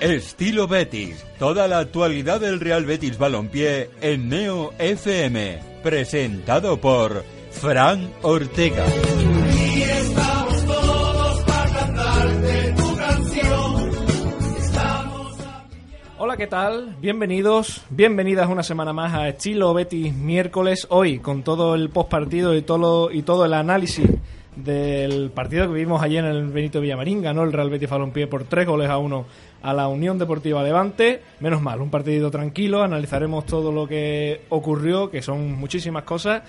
Estilo Betis. Toda la actualidad del Real Betis Balompié en Neo FM. Presentado por Fran Ortega. Hola, ¿qué tal? Bienvenidos, bienvenidas una semana más a Estilo Betis miércoles. Hoy con todo el post partido y todo, y todo el análisis del partido que vimos ayer en el Benito Villamarín. Ganó el Real Betis Balompié por tres goles a uno a la Unión Deportiva Levante. Menos mal, un partido tranquilo. Analizaremos todo lo que ocurrió, que son muchísimas cosas.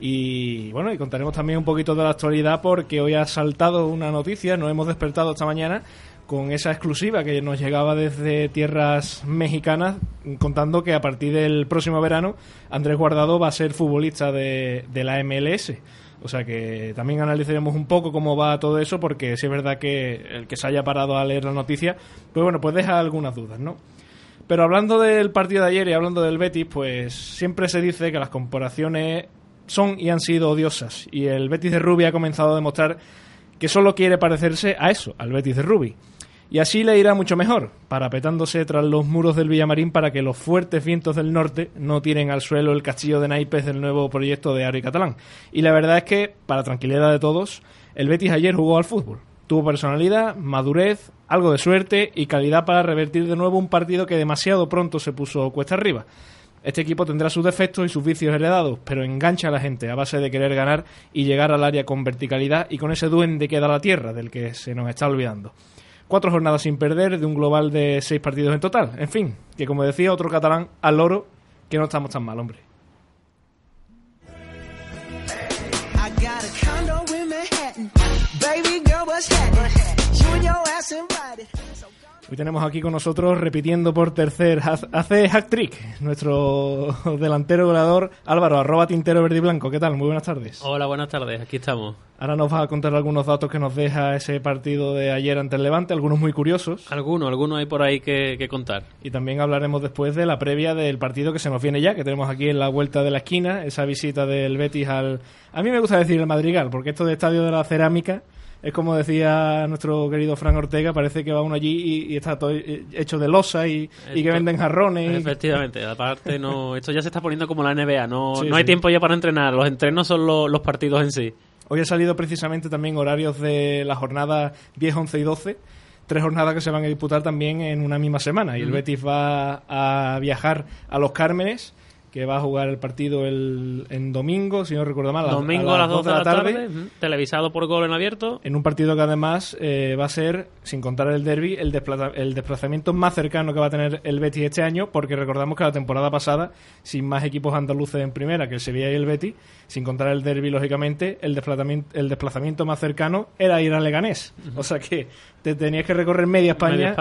Y bueno, y contaremos también un poquito de la actualidad porque hoy ha saltado una noticia, nos hemos despertado esta mañana con esa exclusiva que nos llegaba desde tierras mexicanas contando que a partir del próximo verano Andrés Guardado va a ser futbolista de, de la MLS. O sea que también analizaremos un poco cómo va todo eso, porque si es verdad que el que se haya parado a leer la noticia, pues bueno, pues deja algunas dudas, ¿no? Pero hablando del partido de ayer y hablando del Betis, pues siempre se dice que las comparaciones son y han sido odiosas. Y el Betis de Rubi ha comenzado a demostrar que solo quiere parecerse a eso, al Betis de Rubi. Y así le irá mucho mejor, parapetándose tras los muros del Villamarín para que los fuertes vientos del norte no tiren al suelo el castillo de naipes del nuevo proyecto de Ari Catalán. Y la verdad es que, para tranquilidad de todos, el Betis ayer jugó al fútbol. Tuvo personalidad, madurez, algo de suerte y calidad para revertir de nuevo un partido que demasiado pronto se puso cuesta arriba. Este equipo tendrá sus defectos y sus vicios heredados, pero engancha a la gente a base de querer ganar y llegar al área con verticalidad y con ese duende que da la tierra del que se nos está olvidando. Cuatro jornadas sin perder de un global de seis partidos en total. En fin, que como decía otro catalán, al loro, que no estamos tan mal, hombre. Hoy tenemos aquí con nosotros, repitiendo por tercer, hace hack trick, nuestro delantero goleador Álvaro, arroba tintero verde y blanco. ¿Qué tal? Muy buenas tardes. Hola, buenas tardes, aquí estamos. Ahora nos vas a contar algunos datos que nos deja ese partido de ayer ante el Levante, algunos muy curiosos. Algunos, algunos hay por ahí que, que, contar. Y también hablaremos después de la previa del partido que se nos viene ya, que tenemos aquí en la vuelta de la esquina, esa visita del Betis al... A mí me gusta decir el Madrigal, porque esto de Estadio de la Cerámica es como decía nuestro querido Fran Ortega, parece que va uno allí y, está todo hecho de losa y, que venden jarrones. Efectivamente, aparte no, esto ya se está poniendo como la NBA, no, no hay tiempo ya para entrenar, los entrenos son los partidos en sí. Hoy ha salido precisamente también horarios de la jornada 10, 11 y 12 tres jornadas que se van a disputar también en una misma semana. Y el Betis va a viajar a Los Cármenes que va a jugar el partido el, en domingo, si no recuerdo mal. Domingo a las, 2 de la tarde, televisado por gol en abierto. En un partido que además eh, va a ser, sin contar el derby, el, el desplazamiento más cercano que va a tener el Betis este año, porque recordamos que la temporada pasada, sin más equipos andaluces en primera que el Sevilla y el Betis, sin contar el derby, lógicamente, el desplazamiento, el desplazamiento más cercano era ir a Leganés. O sea que te tenías que recorrer media España,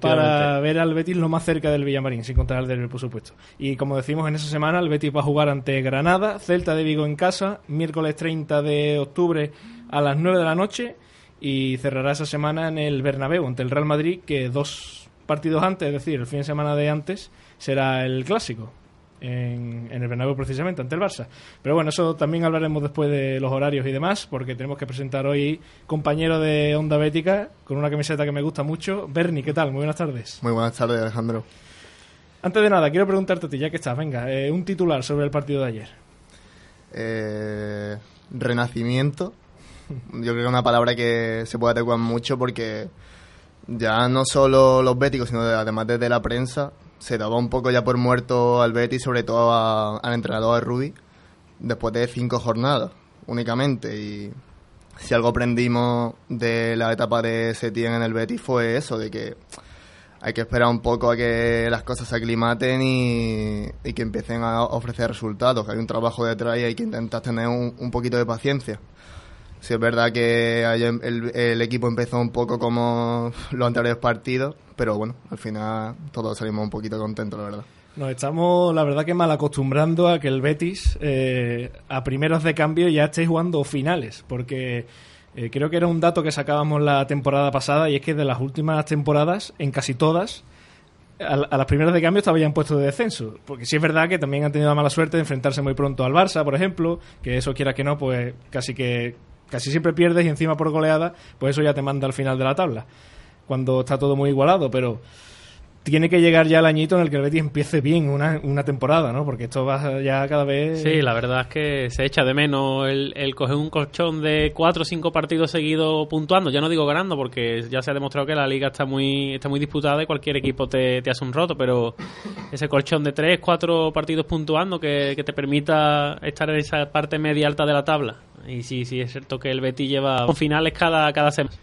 para ver al Betis lo más cerca del Villamarín, sin contar el derby, por supuesto. Y como decimos, en esa semana el Betis va a jugar ante Granada, Celta de Vigo en casa, miércoles 30 de octubre a las 9 de la noche y cerrará esa semana en el Bernabéu ante el Real Madrid, que dos partidos antes, es decir, el fin de semana de antes, será el clásico en, el Bernabéu precisamente, ante el Barça. Pero bueno, eso también hablaremos después de los horarios y demás, porque tenemos que presentar hoy compañero de Onda Bética con una camiseta que me gusta mucho. Bernie, ¿qué tal? Muy buenas tardes. Muy buenas tardes, Alejandro. Antes de nada, quiero preguntarte a ti, ya que estás, venga, eh, un titular sobre el partido de ayer. Eh, renacimiento. Yo creo que es una palabra que se puede adecuar mucho porque ya no solo los béticos, sino además desde la prensa, se daba un poco ya por muerto al Betis, sobre todo al entrenador de Rubi, después de cinco jornadas únicamente. Y si algo aprendimos de la etapa de Setién en el Betis fue eso, de que hay que esperar un poco a que las cosas se aclimaten y, que empiecen a ofrecer resultados, que hay un trabajo detrás y hay que intentar tener un, poquito de paciencia. Si es verdad que el, el, equipo empezó un poco como los anteriores partidos, pero bueno, al final todos salimos un poquito contentos, la verdad. Nos estamos, la verdad, que mal acostumbrando a que el Betis eh, a primeros de cambio ya esté jugando finales, porque eh, creo que era un dato que sacábamos la temporada pasada y es que de las últimas temporadas, en casi todas, a, las primeras de cambio estaba ya en puesto de descenso. Porque sí es verdad que también han tenido la mala suerte de enfrentarse muy pronto al Barça, por ejemplo, que eso quiera que no, pues casi que casi siempre pierdes y encima por goleada, pues eso ya te manda al final de la tabla cuando está todo muy igualado, pero tiene que llegar ya el añito en el que el Betis empiece bien una, una temporada, ¿no? Porque esto va ya cada vez... Sí, la verdad es que se echa de menos el, el coger un colchón de cuatro o cinco partidos seguidos puntuando. Ya no digo ganando, porque ya se ha demostrado que la liga está muy está muy disputada y cualquier equipo te, te hace un roto, pero ese colchón de tres, cuatro partidos puntuando que, que te permita estar en esa parte media alta de la tabla. Y sí, sí, es cierto que el Betis lleva finales cada, cada semana.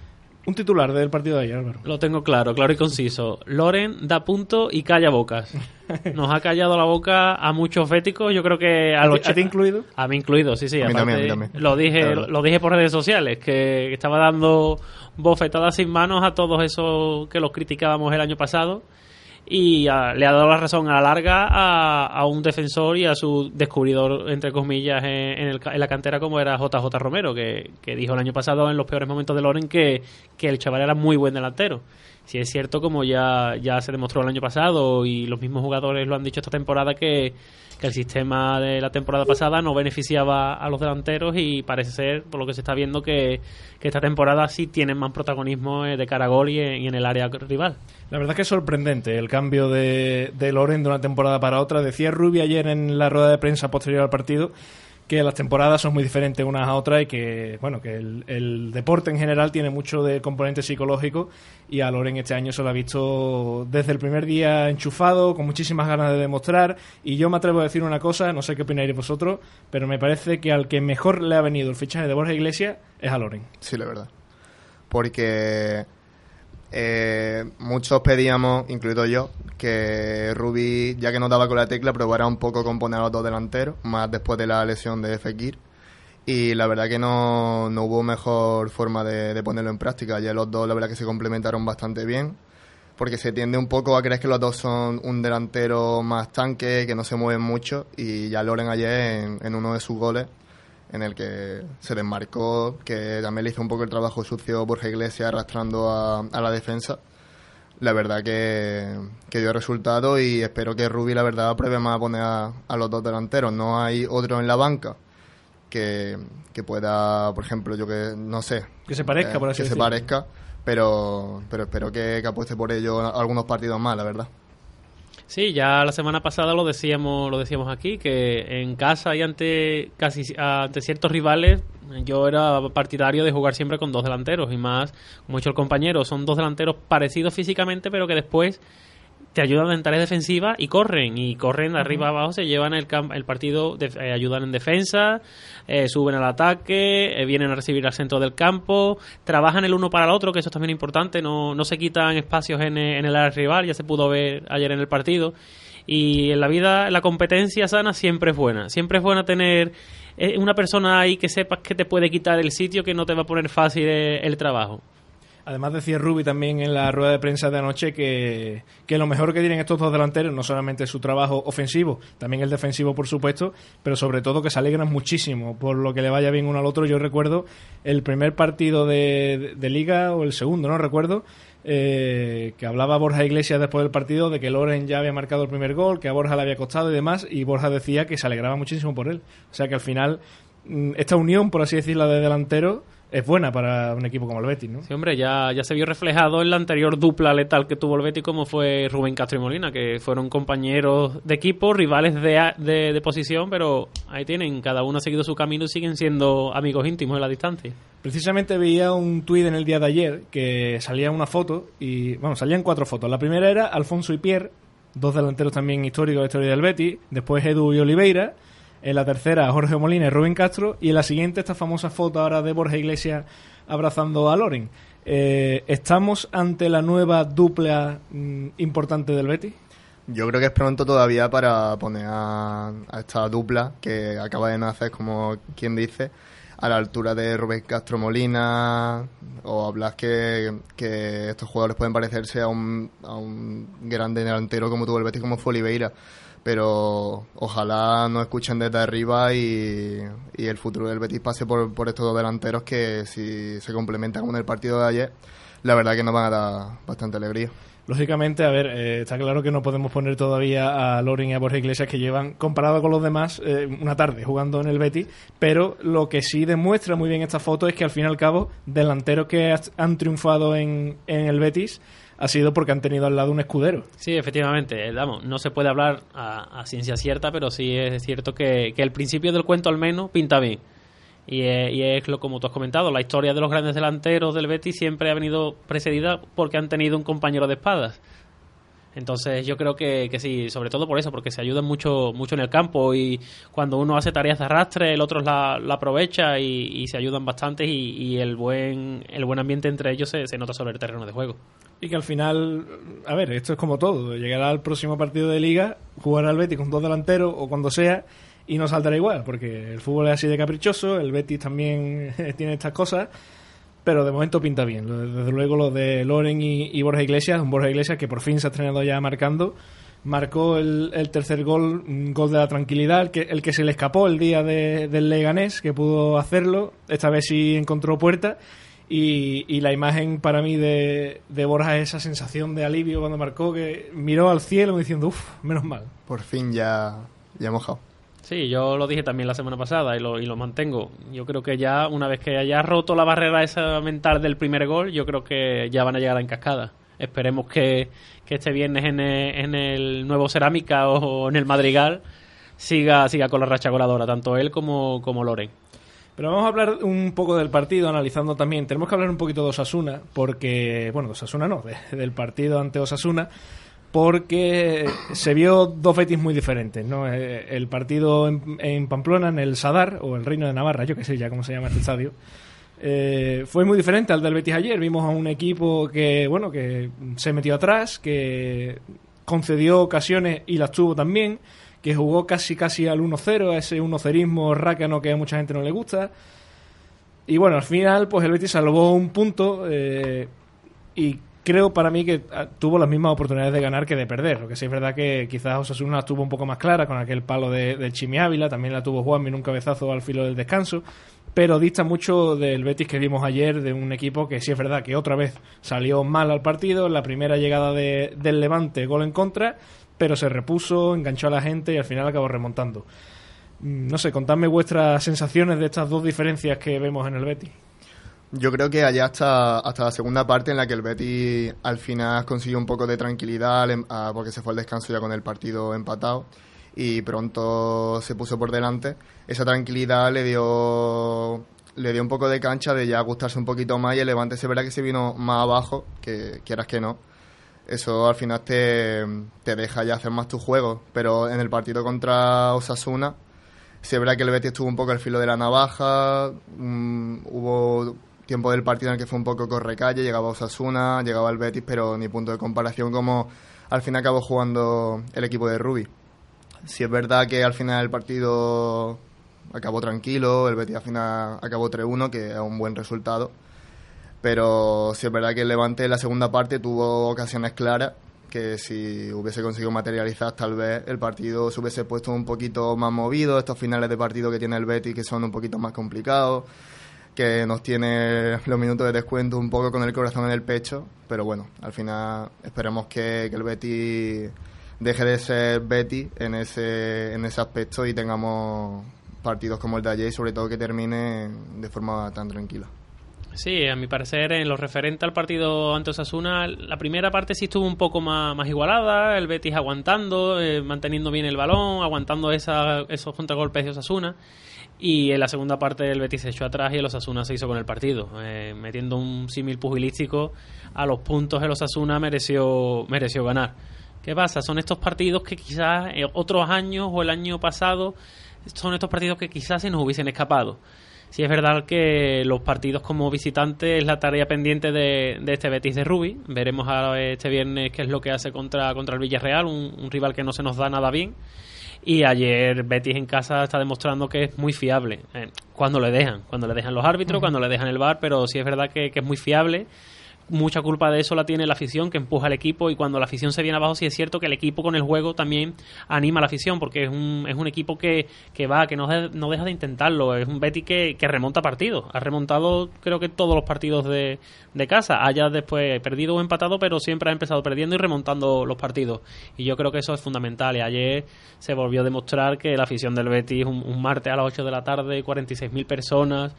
Un titular del partido de ayer, Álvaro. Lo tengo claro, claro y conciso. Loren da punto y calla bocas. Nos ha callado la boca a muchos féticos, yo creo que a, los ¿A ti incluido? A mí incluido, sí, sí. A mí también, a mí también. Lo dije, lo dije por redes sociales, que estaba dando bofetadas sin manos a todos esos que los criticábamos el año pasado y le ha dado la razón a la larga a, a, un defensor y a su descubridor, entre comillas, en, en, el, en, la cantera como era JJ Romero, que, que, dijo el año pasado en los peores momentos de Loren que, que el chaval era muy buen delantero. Si es cierto, como ya, ya se demostró el año pasado y los mismos jugadores lo han dicho esta temporada, que, que el sistema de la temporada pasada no beneficiaba a los delanteros y parece ser, por lo que se está viendo, que, que esta temporada sí tienen más protagonismo de cara a gol y en, el área rival. La verdad es que es sorprendente el cambio de, de Loren de una temporada para otra. Decía Rubi ayer en la rueda de prensa posterior al partido que las temporadas son muy diferentes unas a otras y que bueno que el, el, deporte en general tiene mucho de componente psicológico y a Loren este año se lo ha visto desde el primer día enchufado con muchísimas ganas de demostrar. Y yo me atrevo a decir una cosa no sé qué opináis vosotros pero me parece que al que mejor le ha venido el fichaje de Borja Iglesias es a Loren. Sí la verdad. Porque eh, muchos pedíamos, incluido yo, que Rubi, ya que no daba con la tecla, probara un poco con poner a los dos delanteros, más después de la lesión de Fekir. Y la verdad que no, no hubo mejor forma de, ponerlo en práctica. Ya los dos, la verdad que se complementaron bastante bien, porque se tiende un poco a creer que los dos son un delantero más tanque, que no se mueven mucho. Y ya Loren ayer, en uno de sus goles, en el que se desmarcó, que también le hizo un poco el trabajo sucio Borja Iglesias arrastrando a, a la defensa. La verdad que, que, dio resultado y espero que Rubi, la verdad, pruebe más a poner a, a, los dos delanteros. No hay otro en la banca que, que pueda, por ejemplo, yo que no sé. Que se parezca, eh, por así Que se parezca, pero, pero espero que, que apueste por ello algunos partidos más, la verdad. Sí, ya la semana pasada lo decíamos, lo decíamos aquí, que en casa y ante casi ante ciertos rivales, yo era partidario de jugar siempre con dos delanteros y más, como ha dicho el compañero, son dos delanteros parecidos físicamente, pero que después te ayudan en tareas defensivas y corren, y corren de arriba uh -huh. abajo, se llevan el, el partido, de, eh, ayudan en defensa, eh, suben al ataque, eh, vienen a recibir al centro del campo, trabajan el uno para el otro, que eso es también importante, no, no se quitan espacios en, en el área rival, ya se pudo ver ayer en el partido. Y en la vida, la competencia sana siempre es buena. Siempre es buena tener una persona ahí que sepas que te puede quitar el sitio, que no te va a poner fácil el trabajo. Además decía Rubi también en la rueda de prensa de anoche que, que, lo mejor que tienen estos dos delanteros no solamente su trabajo ofensivo, también el defensivo por supuesto, pero sobre todo que se alegran muchísimo por lo que le vaya bien uno al otro. Yo recuerdo el primer partido de, liga o el segundo, no recuerdo, eh, que hablaba Borja Iglesias después del partido de que Loren ya había marcado el primer gol, que a Borja le había costado y demás, y Borja decía que se alegraba muchísimo por él. O sea que al final mm, esta unión, por así decirlo, de delantero es buena para un equipo como el Betis, ¿no? Sí, hombre, ya, ya se vio reflejado en la anterior dupla letal que tuvo el Betis, como fue Rubén Castro y Molina, que fueron compañeros de equipo, rivales de, de, de posición, pero ahí tienen, cada uno ha seguido su camino y siguen siendo amigos íntimos en la distancia. Precisamente veía un tuit en el día de ayer que salía una foto, y bueno, salían cuatro fotos. La primera era Alfonso y Pierre, dos delanteros también históricos de la historia del Betis, después Edu y Oliveira, en la tercera Jorge Molina y Rubén Castro y en la siguiente esta famosa foto ahora de Borja Iglesias abrazando a Loren. Eh, ¿Estamos ante la nueva dupla mm, importante del Betis? Yo creo que es pronto todavía para poner a, esta dupla que acaba de nacer, como quien dice, a la altura de Rubén Castro Molina o hablas que, estos jugadores pueden parecerse a un, a un grande delantero como tuvo el Betis como fue Oliveira pero ojalá no escuchen desde arriba y, y, el futuro del Betis pase por, por estos dos delanteros que si se complementan con el partido de ayer, la verdad que nos van a dar bastante alegría. Lógicamente, a ver, eh, está claro que no podemos poner todavía a Loren y a Borja Iglesias que llevan, comparado con los demás, eh, una tarde jugando en el Betis, pero lo que sí demuestra muy bien esta foto es que al fin y al cabo, delanteros que han triunfado en, en el Betis ha sido porque han tenido al lado un escudero. Sí, efectivamente. Eh, no se puede hablar a, ciencia cierta, pero sí es cierto que, que, el principio del cuento al menos pinta bien. Y, es lo como tú has comentado, la historia de los grandes delanteros del Betis siempre ha venido precedida porque han tenido un compañero de espadas. Entonces yo creo que, sí, sobre todo por eso, porque se ayudan mucho, mucho en el campo y cuando uno hace tareas de arrastre, el otro la, aprovecha y, se ayudan bastante y, el buen el buen ambiente entre ellos se, nota sobre el terreno de juego. Y que al final, a ver, esto es como todo, llegará al próximo partido de liga, jugará al Betis con dos delanteros o cuando sea y no saldrá igual, porque el fútbol es así de caprichoso, el Betis también tiene estas cosas pero de momento pinta bien. Desde luego lo de Loren y, Borja Iglesias, un Borja Iglesias que por fin se ha estrenado ya marcando, marcó el, tercer gol, un gol de la tranquilidad, el que, el que se le escapó el día del Leganés, que pudo hacerlo, esta vez sí encontró puerta. Y, la imagen para mí de, de Borja es esa sensación de alivio cuando marcó, que miró al cielo diciendo, uff, menos mal. Por fin ya, ya mojado. Sí, yo lo dije también la semana pasada y lo, y lo mantengo. Yo creo que ya, una vez que haya roto la barrera esa mental del primer gol, yo creo que ya van a llegar en cascada. Esperemos que, este viernes en el, nuevo Cerámica o, en el Madrigal siga, siga con la racha goleadora, tanto él como, como Loren. Pero vamos a hablar un poco del partido, analizando también. Tenemos que hablar un poquito de Osasuna, porque, bueno, de Osasuna no, del partido ante Osasuna, porque se vio dos Betis muy diferentes, ¿no? Eh, el partido en, Pamplona, en el Sadar, o el Reino de Navarra, yo que sé ya cómo se llama este estadio, eh, fue muy diferente al del Betis ayer. Vimos a un equipo que, bueno, que se metió atrás, que concedió ocasiones y las tuvo también, que jugó casi casi al 1-0, a ese 1-0ismo rácano que a mucha gente no le gusta. Y bueno, al final, pues el Betis salvó un punto eh, y creo para mí que ah, tuvo las mismas oportunidades de ganar que de perder. Lo que sí es verdad que quizás Osasuna la tuvo un poco más clara con aquel palo de, de Chimi Ávila, también la tuvo Juanmi en un cabezazo al filo del descanso, pero dista mucho del Betis que vimos ayer, de un equipo que sí es verdad que otra vez salió mal al partido, la primera llegada de, del Levante, gol en contra, pero se repuso, enganchó a la gente y al final acabó remontando. Mm, no sé, contadme vuestras sensaciones de estas dos diferencias que vemos en el Betis. Yo creo que allá hasta, hasta la segunda parte en la que el Betis al final consiguió un poco de tranquilidad porque se fue al descanso ya con el partido empatado y pronto se puso por delante. Esa tranquilidad le dio le dio un poco de cancha de ya gustarse un poquito más y el Levante se verá que se vino más abajo, que quieras que no. Eso al final te, te deja ya hacer más tu juego, pero en el partido contra Osasuna se verá que el Betis estuvo un poco al filo de la navaja, mm, hubo tiempo del partido en el que fue un poco correcalle, llegaba Osasuna, llegaba el Betis, pero ni punto de comparación como al fin acabó jugando el equipo de Rubi. Si es verdad que al final el partido acabó tranquilo, el Betis al final acabó 3-1, que es un buen resultado, pero si es verdad que el Levante en la segunda parte tuvo ocasiones claras que si hubiese conseguido materializar tal vez el partido se hubiese puesto un poquito más movido, estos finales de partido que tiene el Betis que son un poquito más complicados que nos tiene los minutos de descuento un poco con el corazón en el pecho, pero bueno, al final esperemos que, el Betty deje de ser Betty en ese, en ese aspecto y tengamos partidos como el de ayer y sobre todo que termine de forma tan tranquila. Sí, a mi parecer, en lo referente al partido ante Osasuna, la primera parte sí estuvo un poco más, más igualada, el Betis aguantando, eh, manteniendo bien el balón, aguantando esa, esos contragolpes de Osasuna. Y en la segunda parte el Betis se echó atrás y el Osasuna se hizo con el partido. Eh, metiendo un símil pugilístico a los puntos el Osasuna mereció, mereció ganar. ¿Qué pasa? Son estos partidos que quizás otros años o el año pasado son estos partidos que quizás se nos hubiesen escapado. Si es verdad que los partidos como visitantes es la tarea pendiente de, este Betis de Rubi. Veremos este viernes qué es lo que hace contra, contra el Villarreal, un rival que no se nos da nada bien. Y ayer Betis en casa está demostrando que es muy fiable. Eh, cuando le dejan, cuando le dejan los árbitros, cuando le dejan el bar, pero sí es verdad que, es muy fiable. Mucha culpa de eso la tiene la afición que empuja al equipo y cuando la afición se viene abajo sí es cierto que el equipo con el juego también anima a la afición porque es un, es un equipo que, que va, que no, no deja de intentarlo, es un Betty que, que remonta partidos, ha remontado creo que todos los partidos de, de casa, haya después perdido o empatado pero siempre ha empezado perdiendo y remontando los partidos. Y yo creo que eso es fundamental. Y ayer se volvió a demostrar que la afición del Betis un, un martes a las 8 de la tarde, 46.000 personas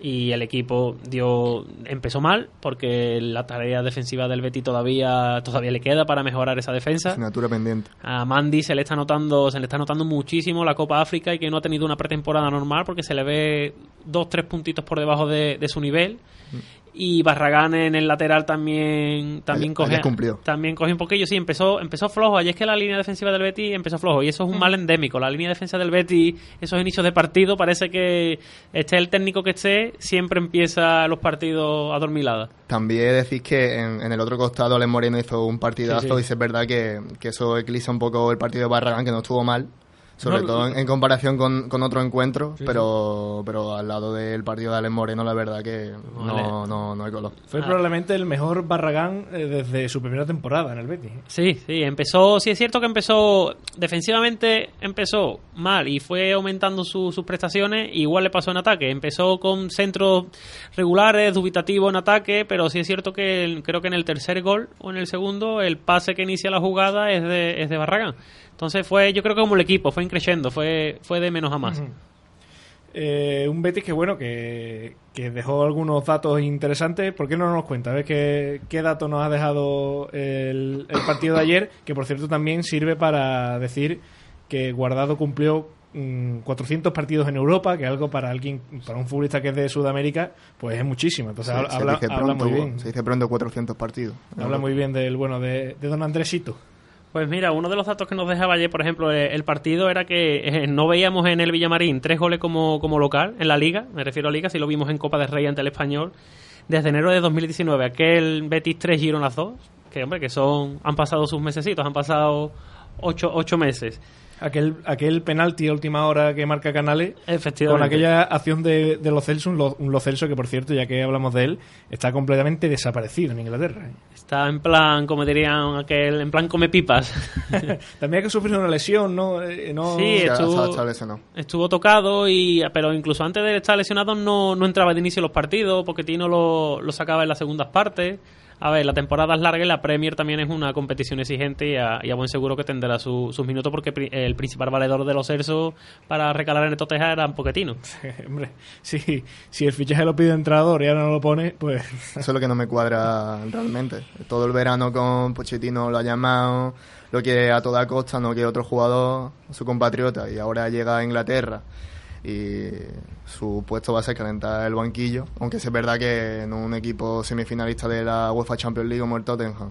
y el equipo dio empezó mal porque la tarea defensiva del Betis todavía todavía le queda para mejorar esa defensa. Asignatura pendiente. A Mandy se le está notando se le está notando muchísimo la Copa África y que no ha tenido una pretemporada normal porque se le ve dos tres puntitos por debajo de, de su nivel y Barragán en el lateral también también coge también coge un poquillo. Sí empezó empezó flojo. Ayer es que la línea defensiva del Betis empezó flojo y eso es un mal endémico. La línea de defensa del Betis esos inicios de partido parece que esté el técnico que esté siempre empieza los partidos adormiladas También decís que en, en el otro costado Alex Moreno hizo un partidazo Sí, sí. y es verdad que, que eso eclipsa un poco el partido de Barragán, que no estuvo mal, sobre No, todo en, en comparación con, con otro encuentro, pero, pero al lado del partido de Alex Moreno la verdad que no, Vale. no, no hay color. Fue Ah. probablemente el mejor Barragán eh, desde su primera temporada en el Betis. Sí, sí, empezó, sí es cierto que empezó, defensivamente empezó mal y fue aumentando su- sus prestaciones, igual le pasó en ataque, empezó con centros regulares, dubitativos en ataque, pero sí es cierto que el- creo que en el tercer gol o en el segundo el pase que inicia la jugada es de, es de Barragán. Entonces fue, yo creo que como el equipo, fue increciendo, fue, fue de menos a más. Eh, un Betis que bueno que, que dejó algunos datos interesantes. ¿Por qué no nos cuenta? A ver qué, qué dato nos ha dejado el, el partido de ayer, que por cierto también sirve para decir que Guardado cumplió mm, 400 partidos en Europa, que algo para alguien, para un futbolista que es de Sudamérica, pues es muchísimo. Entonces Se- habla, se, habla- muy bien. se dice pronto 400 partidos. Habla muy bien del bueno de, de Don Andresito. Pues mira, uno de los datos que nos dejaba ayer, por ejemplo, eh, el partido era que eh, no veíamos en el Villamarín tres goles como, como local en la liga, me refiero a liga, si lo vimos en Copa del Rey ante el Español, desde enero de 2019, aquel Betis 3 Girona 2, que hombre, que son, han pasado sus mesecitos, han pasado ocho, ocho meses. Aquel, aquel penalti a última hora que marca Canales Efectivamente. con aquella acción de, de Lo Celso, un Lo, un Lo Celso que por cierto, ya que hablamos de él, está completamente desaparecido en Inglaterra. Está en plan, como dirían aquel, en plan come pipas. También hay que sufrir una lesión, ¿no? Eh, no Sí, estuvo-. Estuvo tocado, y pero incluso antes de estar lesionado no, no entraba de inicio en los partidos, Pochettino lo, lo sacaba en las segundas partes. A ver, la temporada es larga y la Premier también es una competición exigente y a, y a buen seguro que tendrá su- sus minutos porque pri- el principal valedor de los Ersos para recalar en el Tottenham era Pochettino. Hombre, sí, si el fichaje lo pide entrenador y ahora no lo pone, pues Eso es lo que no me cuadra realmente. Todo el verano con Pochettino lo ha llamado, lo quiere a toda costa, no quiere otro jugador, su compatriota, y ahora llega a Inglaterra y su puesto va a ser calentar el banquillo, aunque es verdad que en un equipo semifinalista de la UEFA Champions League como el Tottenham,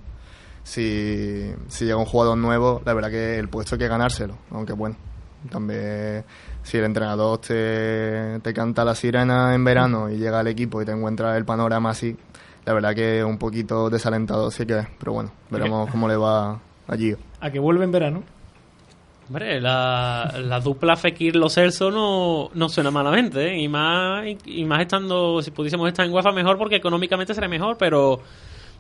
si, si llega un jugador nuevo, la verdad que el puesto hay que ganárselo, aunque bueno, también si el entrenador te, te canta la sirena en verano y llega al equipo y te encuentra el panorama así, la verdad que un poquito desalentado sí que es, pero bueno, veremos cómo le va allí. a que vuelve en verano. Hombre, la, la dupla Fekir-Lo Celso no, no suena malamente, ¿eh? y más y más estando, si pudiésemos estar en UEFA mejor porque económicamente sería mejor, pero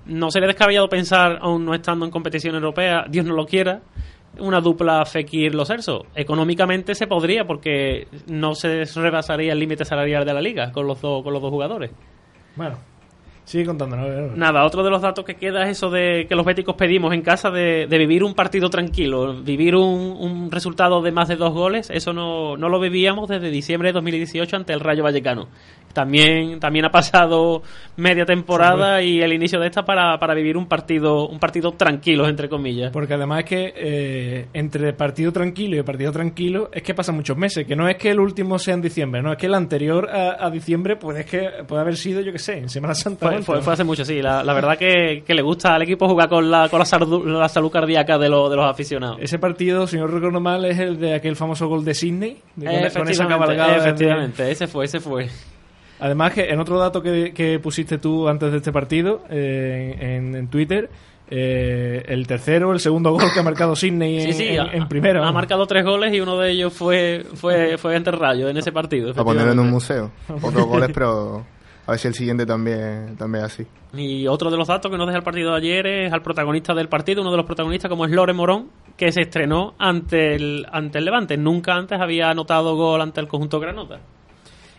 no sería descabellado pensar, aún no estando en competición europea, Dios no lo quiera, una dupla Fekir-Lo Celso. Económicamente se podría porque no se rebasaría el límite salarial de la liga con los dos, con los dos jugadores. Bueno, sigue contándonos. Nada, otro de los datos que queda es eso de que los béticos pedimos en casa de, de vivir un partido tranquilo, vivir un, un resultado de más de dos goles, eso no, no lo vivíamos desde diciembre de 2018 ante el Rayo Vallecano. También, también ha pasado media temporada y el inicio de esta para, para vivir un partido, un partido tranquilo, entre comillas. Porque además es que eh, entre partido tranquilo y partido tranquilo es que pasan muchos meses, que no es que el último sea en diciembre, no es que el anterior a, a diciembre pues es que puede haber sido, yo que sé, en Semana Santa. Fue, o fue- hace mucho, sí. La, la verdad que, que le gusta al equipo jugar con la, con la, salud, la salud cardíaca de, lo- de los aficionados. Ese partido, si no recuerdo mal, es el de aquel famoso gol de Sydney, de- con- con, esa Efectivamente, cabalgada. de- efectivamente, ese fue, ese fue. Además, que en otro dato que, que pusiste tú antes de este partido, eh, en, en Twitter, eh, el tercero, el segundo gol que ha marcado Sydney en, Sí, sí, en, ha, en primera. ha marcado tres goles y uno de ellos fue fue fue ante Rayo en ese partido. A ponerlo en un museo. Pocos goles, pero a ver si el siguiente también, también así. Y otro de los datos que nos deja el partido de ayer es al protagonista del partido, uno de los protagonistas como es Lore Morón, que se estrenó ante el, ante el Levante. Nunca antes había anotado gol ante el conjunto Granota.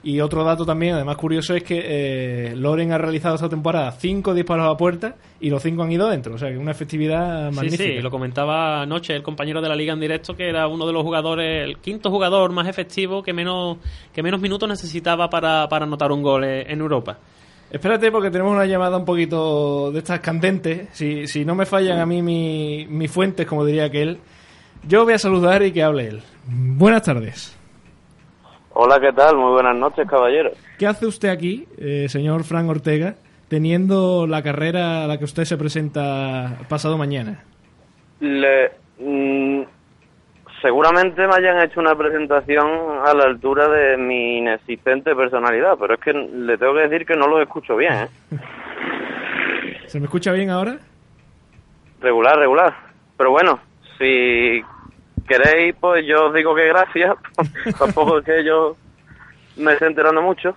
Y otro dato también, además curioso, es que eh, Loren ha realizado esta temporada cinco disparos a puerta y los cinco han ido dentro. O sea, que una efectividad magnífica. Sí, sí, lo comentaba anoche el compañero de la liga en directo, que era uno de los jugadores, el quinto jugador más efectivo que menos, que menos minutos necesitaba para, para anotar un gol en Europa. Espérate porque tenemos una llamada un poquito de estas candentes. Si, si no me fallan a mí mis mi fuentes, como diría aquel, yo voy a saludar y que hable él. Buenas tardes. Hola, ¿qué tal? Muy buenas noches, caballero. ¿Qué hace usted aquí, eh, señor Frank Ortega, teniendo la carrera a la que usted se presenta pasado mañana? Le, mm, seguramente me hayan hecho una presentación a la altura de mi inexistente personalidad, pero es que le tengo que decir que no lo escucho bien. ¿eh? ¿Se me escucha bien ahora? Regular, regular. Pero bueno, si queréis, pues yo os digo que gracias. Tampoco es que yo me esté enterando mucho.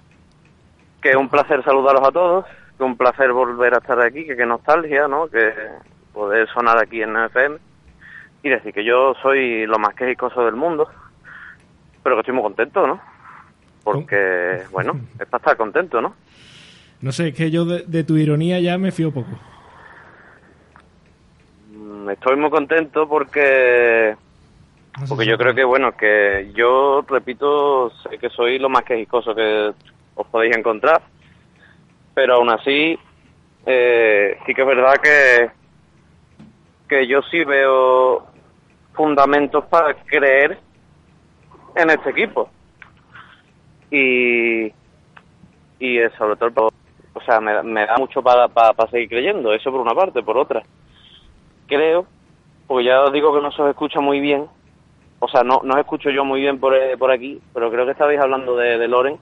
Que es un placer saludaros a todos. Que un placer volver a estar aquí. Que qué nostalgia, ¿no? Que poder sonar aquí en FM. Y decir que yo soy lo más quejicoso del mundo. Pero que estoy muy contento, ¿no? Porque, bueno, es para estar contento, ¿no? No sé, es que yo de, de tu ironía ya me fío poco. Mm, Estoy muy contento porque porque yo creo que, bueno, que yo, repito, sé que soy lo más quejicoso que os podéis encontrar, pero aún así, eh, sí que es verdad que, que yo sí veo fundamentos para creer en este equipo. Y, y sobre todo, o sea, me, me da mucho para, para, para seguir creyendo, eso por una parte, por otra. Creo, porque ya os digo que no se os escucha muy bien, o sea, no, no escucho yo muy bien por, eh, por aquí, pero creo que estabais hablando de, de Loren.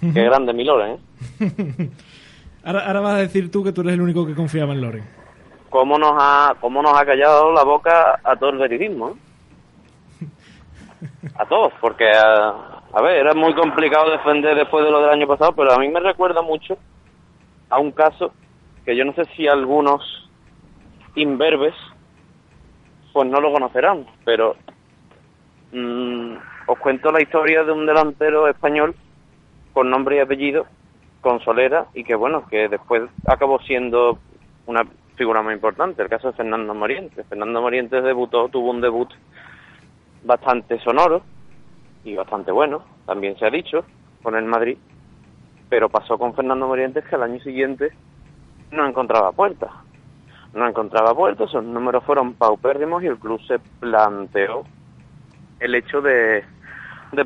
Qué grande mi Loren, ¿eh? ahora, ahora vas a decir tú que tú eres el único que confiaba en Loren. ¿Cómo nos ha, cómo nos ha callado la boca a todo el veridismo? ¿eh? A todos, porque, a, a ver, era muy complicado defender después de lo del año pasado, pero a mí me recuerda mucho a un caso que yo no sé si algunos imberbes pues no lo conocerán, pero Mm, os cuento la historia de un delantero español con nombre y apellido, con Solera, y que bueno, que después acabó siendo una figura muy importante, el caso de Fernando Morientes. Fernando Morientes debutó, tuvo un debut bastante sonoro y bastante bueno, también se ha dicho, con el Madrid, pero pasó con Fernando Morientes que al año siguiente no encontraba puertas. No encontraba puertas, sus números fueron paupérrimos y el club se planteó el hecho de,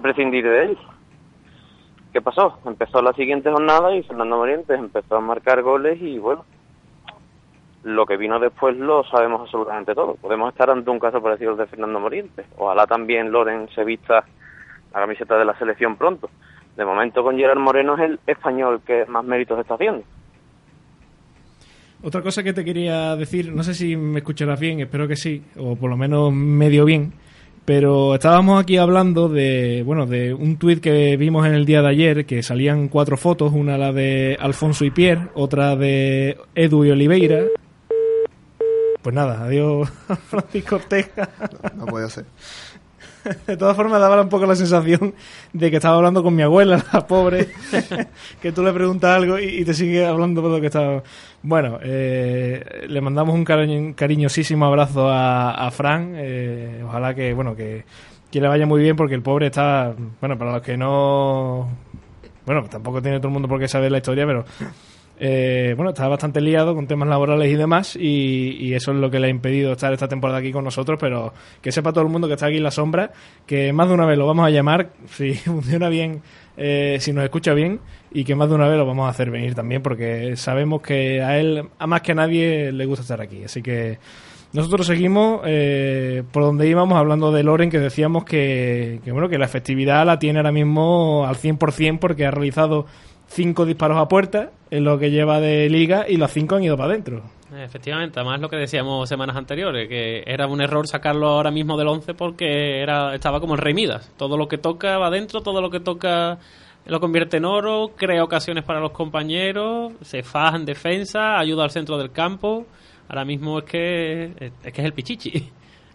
prescindir de él. ¿Qué pasó? Empezó la siguiente jornada y Fernando Morientes empezó a marcar goles y bueno, lo que vino después lo sabemos absolutamente todo. Podemos estar ante un caso parecido al de Fernando Morientes. Ojalá también Loren se vista la camiseta de la selección pronto. De momento con Gerard Moreno es el español que más méritos está haciendo. Otra cosa que te quería decir, no sé si me escucharás bien, espero que sí, o por lo menos medio bien, pero estábamos aquí hablando de, bueno, de un tuit que vimos en el día de ayer, que salían cuatro fotos, una la de Alfonso y Pierre, otra de Edu y Oliveira. Pues nada, adiós Francisco Ortega. No, no puede ser. De todas formas, daba un poco la sensación de que estaba hablando con mi abuela, la pobre, que tú le preguntas algo y, te sigue hablando de lo que estaba. Bueno, eh, le mandamos un cariñ cariñosísimo abrazo a, a Fran. Eh, ojalá que, bueno, que, que le vaya muy bien porque el pobre está, bueno, para los que no, bueno, tampoco tiene todo el mundo por qué saber la historia, pero eh, bueno, está bastante liado con temas laborales y demás, y, y, eso es lo que le ha impedido estar esta temporada aquí con nosotros, pero que sepa todo el mundo que está aquí en la sombra, que más de una vez lo vamos a llamar, si funciona bien, eh, si nos escucha bien, y que más de una vez lo vamos a hacer venir también, porque sabemos que a él, a más que a nadie, le gusta estar aquí. Así que nosotros seguimos eh, por donde íbamos hablando de Loren, que decíamos que, que, bueno, que la efectividad la tiene ahora mismo al 100% porque ha realizado cinco disparos a puerta en lo que lleva de liga y los cinco han ido para adentro. Efectivamente, además lo que decíamos semanas anteriores, que era un error sacarlo ahora mismo del 11 porque era estaba como el Rey Midas. Todo lo que toca va adentro, todo lo que toca lo convierte en oro, crea ocasiones para los compañeros, se faja en defensa, ayuda al centro del campo. Ahora mismo es que es, que es el pichichi.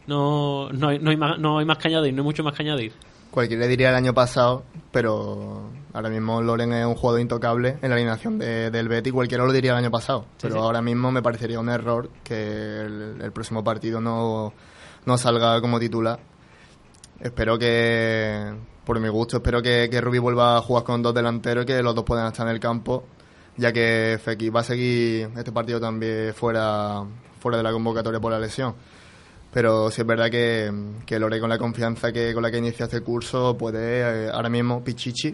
No, no, hay, no, hay más, no hay más que añadir, no hay mucho más que añadir. Cualquiera diría el año pasado, pero ahora mismo Loren es un jugador intocable en la alineación de, del Betty. Cualquiera lo diría el año pasado, pero sí. ahora mismo me parecería un error que el, el próximo partido no, no salga como titular. Espero que, por mi gusto, espero que, que Rubí vuelva a jugar con dos delanteros y que los dos puedan estar en el campo, ya que Fekir va a seguir este partido también fuera, fuera de la convocatoria por la lesión. Pero sí es verdad que, que Lore con la confianza que con la que inicia este curso puede eh, ahora mismo Pichichi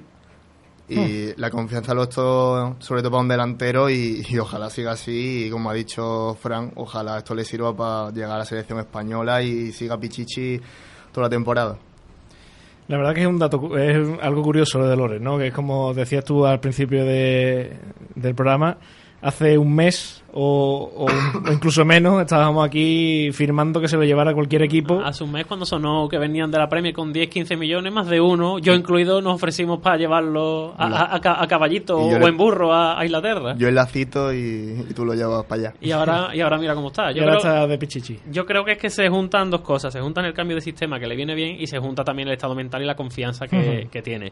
y la confianza lo esto sobre todo para un delantero y, y ojalá siga así y como ha dicho Fran, ojalá esto le sirva para llegar a la selección española y siga Pichichi toda la temporada. La verdad que es un dato, es algo curioso lo de Lores, ¿no? Que es como decías tú al principio de, del programa, hace un mes o, o incluso menos estábamos aquí firmando que se lo llevara cualquier equipo. Hace un mes cuando sonó que venían de la Premier con 10, 15 millones, más de uno, yo incluido, nos ofrecimos para llevarlo a, a- a ca- a caballito o le- en burro a, a Inglaterra. Yo el lacito y, y tú lo llevas para allá. Y ahora, y ahora mira cómo está. y Yo ahora creo, está de Pichichi. yo creo que es que se juntan dos cosas. Se juntan el cambio de sistema que le viene bien y se junta también el estado mental y la confianza que tiene.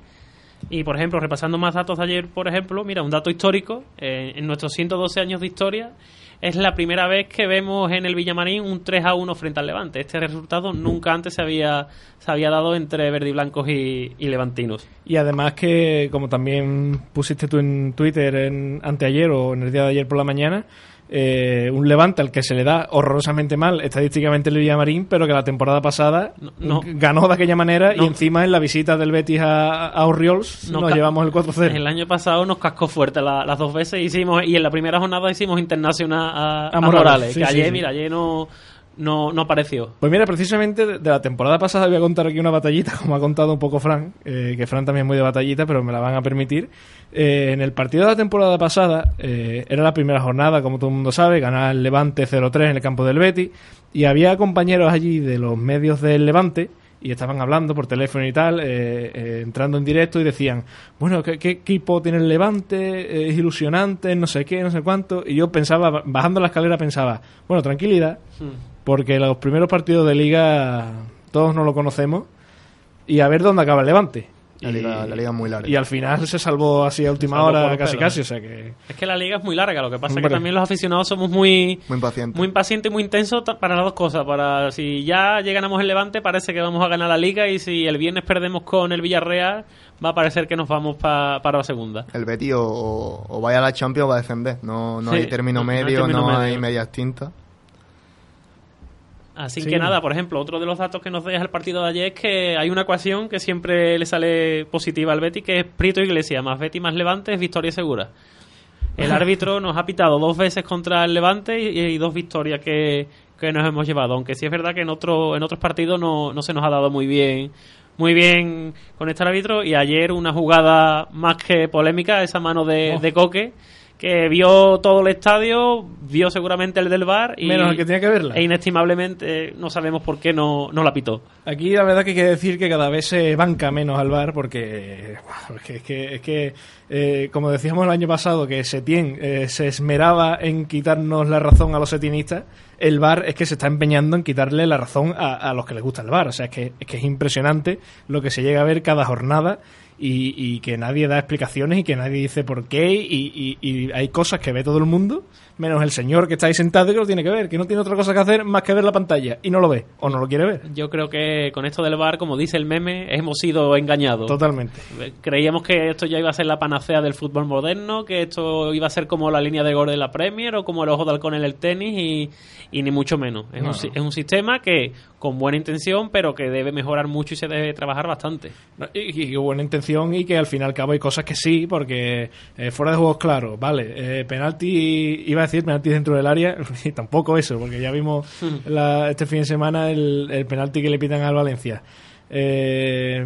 Y, por ejemplo, repasando más datos de ayer, por ejemplo, mira, un dato histórico. eh, en nuestros 112 años de historia, es la primera vez que vemos en el Villamarín un 3 a 1 frente al Levante. Este resultado nunca antes se había, se había dado entre verdiblancos y, levantinos. Y además que, como también pusiste tú en Twitter en, anteayer o en el día de ayer por la mañana, eh, un Levante al que se le da horrorosamente mal estadísticamente el Villamarín, pero que la temporada pasada No, no. ganó de aquella manera No. y encima en la visita del Betis a, a Oriols No nos ca- llevamos el 4-0. El año pasado nos cascó fuerte la- las dos veces hicimos y en la primera jornada hicimos internacional a, a A Morales, Morales, sí, que ayer, sí. mira, ayer no, no, no apareció. Pues mira, precisamente de de la temporada pasada voy a contar aquí una batallita, como ha contado un poco Fran, eh, que Fran también es muy de batallita, pero me la van a permitir. Eh, en el partido de la temporada pasada, eh, era la primera jornada, como todo el mundo sabe, ganar el Levante 0-3 en el campo del Betis, y había compañeros allí de los medios del Levante, y estaban hablando por teléfono y tal, eh, eh, entrando en directo y decían, bueno, ¿qué, qué equipo tiene el Levante? Eh, es ilusionante, no sé qué, no sé cuánto. Y yo pensaba, bajando la escalera pensaba, bueno, tranquilidad, porque los primeros partidos de liga todos no lo conocemos y a ver dónde acaba el Levante. La Y- liga, la liga es muy larga. Y al final se salvó así a última hora, casi pelos. casi, o sea que... Es que la liga es muy larga, lo que pasa es que también los aficionados somos muy, muy impaciente. muy impacientes y muy intensos para las dos cosas. Para si ya ganamos el Levante, parece que vamos a ganar la liga y si el viernes perdemos con el Villarreal, va a parecer que nos vamos pa- para la segunda. El Betty o, o- vaya a la Champions o va a descender. No, no Sí, hay término no- no hay medio, no, hay medio. medias tintas. Así Sí. que nada, por ejemplo, otro de los datos que nos deja el partido de ayer es que hay una ecuación que siempre le sale positiva al Betty, que es Prito Iglesia más Betty más Levante es victoria segura. El árbitro nos ha pitado dos veces contra el Levante y, y dos victorias que, que nos hemos llevado, aunque sí es verdad que en otro, en otros partidos no, no se nos ha dado muy bien muy bien con este árbitro y ayer una jugada más que polémica, esa mano de, Oh. de Coque que vio todo el estadio, vio seguramente el del bar y, Menos el que tenía que verla. e inestimablemente no sabemos por qué no, no la pitó. Aquí la verdad que hay que decir que cada vez se banca menos al bar porque, bueno, es que, es que, es que, eh, como decíamos el año pasado, que Setién eh, se esmeraba en quitarnos la razón a los setienistas, el bar es que se está empeñando en quitarle la razón a, a los que les gusta el bar. O sea, es que, es que es impresionante lo que se llega a ver cada jornada y, y que nadie da explicaciones y que nadie dice por qué y, y- y hay cosas que ve todo el mundo menos el señor que está ahí sentado y que lo tiene que ver, que no tiene otra cosa que hacer más que ver la pantalla y no lo ve o no lo quiere ver. Yo creo que con esto del bar, como dice el meme, hemos sido engañados. Totalmente. Creíamos que esto ya iba a ser la panacea del fútbol moderno, que esto iba a ser como la línea de gol de la Premier o como el ojo de halcón en el tenis y, ni mucho menos. Es, No, un, no. es un sistema que con buena intención, pero que debe mejorar mucho y se debe trabajar bastante. No, Y, y buena intención y que al fin y al cabo hay cosas que sí, porque eh, fuera de juegos claros, vale, eh, penalti, iba a decir penalti dentro del área, y tampoco eso, porque ya vimos la- este fin de semana el, el penalti que le pitan al Valencia. Eh,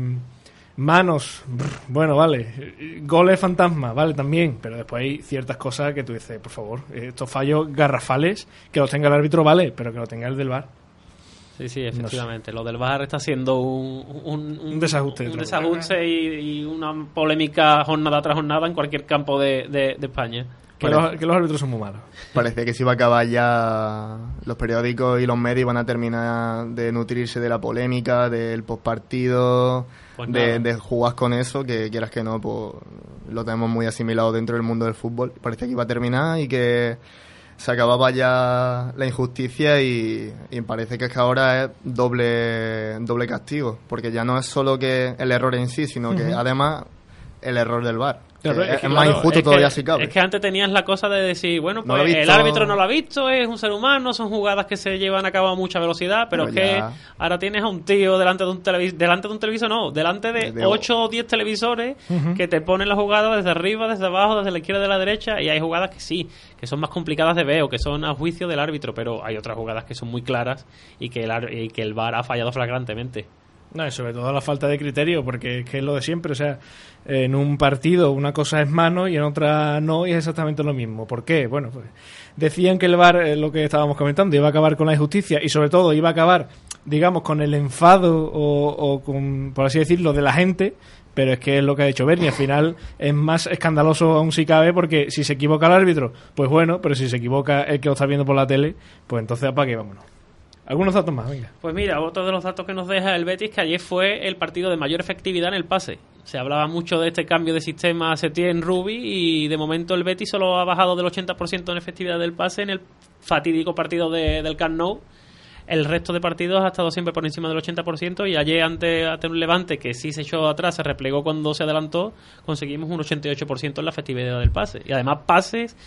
manos, bueno, vale, goles fantasma, vale, también, pero después hay ciertas cosas que tú dices, por favor, estos fallos garrafales, que los tenga el árbitro, vale, pero que lo tenga el del bar. Sí, sí, efectivamente. Lo del VAR está siendo un, un, Un desajuste. un desajuste y, y una polémica jornada tras jornada en cualquier campo de, de- de España. Que los, que los árbitros son muy malos. Parecía que se iba a acabar ya los periódicos y los medios van a terminar de nutrirse de la polémica, del postpartido, Pues de, de jugar con eso, que quieras que no, pues lo tenemos muy asimilado dentro del mundo del fútbol. Parecía que iba a terminar y que se acababa ya la injusticia y, y parece que es que ahora es doble, doble castigo, porque ya no es solo que el error en sí, sino que además el error del VAR. Claro, que es es, que, más Claro, injusto es todavía que- si cabe. Es que antes tenías la cosa de decir, bueno, No pues he el árbitro no lo ha visto, es un ser humano, son jugadas que se llevan a cabo a mucha velocidad, pero, Pero es que ahora tienes a un tío delante de un televisor, delante de un televisor no, delante de De- 8 o 10 televisores que te ponen la jugada desde arriba, desde abajo, desde la izquierda de la derecha, y hay jugadas que sí, que son más complicadas de ver o que son a juicio del árbitro, pero hay otras jugadas que son muy claras y que el, y que el VAR ha fallado flagrantemente. No, y sobre todo la falta de criterio, porque es que es lo de siempre. O sea, en un partido una cosa es mano y en otra no, y es exactamente lo mismo. ¿Por qué? Bueno, pues decían que el VAR, eh, lo que estábamos comentando, iba a acabar con la injusticia y sobre todo iba a acabar, digamos, con el enfado o, o con, por así decirlo, de la gente. Pero es que es lo que ha dicho Bernie. Al final es más escandaloso aún si cabe, porque si se equivoca el árbitro, pues bueno, pero si se equivoca el que lo está viendo por la tele, pues entonces apague, y vámonos. Algunos datos más, venga. Pues mira, otro de los datos que nos deja el Betis que ayer fue el partido de mayor efectividad en el pase. Se hablaba mucho de este cambio de sistema Setién Ruby y de momento el Betis solo ha bajado del 80% en efectividad del pase en el fatídico partido de- del Camp. El resto de partidos ha estado siempre por encima del 80% y ayer ante, ante un Levante que sí se echó atrás, se replegó cuando se adelantó, conseguimos un 88% en la efectividad del pase. Y además pases,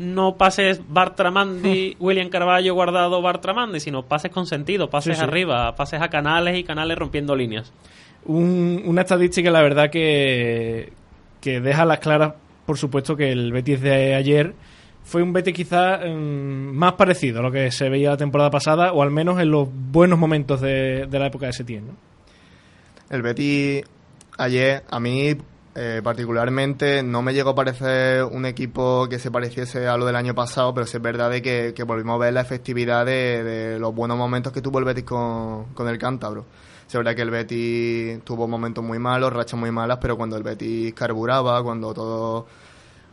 no pases Bartramandi, William Carballo guardado Bartramandi, sino pases con sentido, pases Sí, sí. arriba, pases a canales y canales rompiendo líneas. Un- una estadística, la verdad, que, que deja a las claras, por supuesto, que el Betis de ayer fue un Betis quizá mm, más parecido a lo que se veía la temporada pasada, o al menos en los buenos momentos de, de la época de Setién. ¿no? El Betis ayer, a mí eh, particularmente, no me llegó a parecer un equipo que se pareciese a lo del año pasado, pero sí es verdad de que, volvimos a ver la efectividad de, los buenos momentos que tuvo el Betis con, con el Cántabro. Es verdad que el Betis tuvo momentos muy malos, rachas muy malas, pero cuando el Betis carburaba, cuando todo...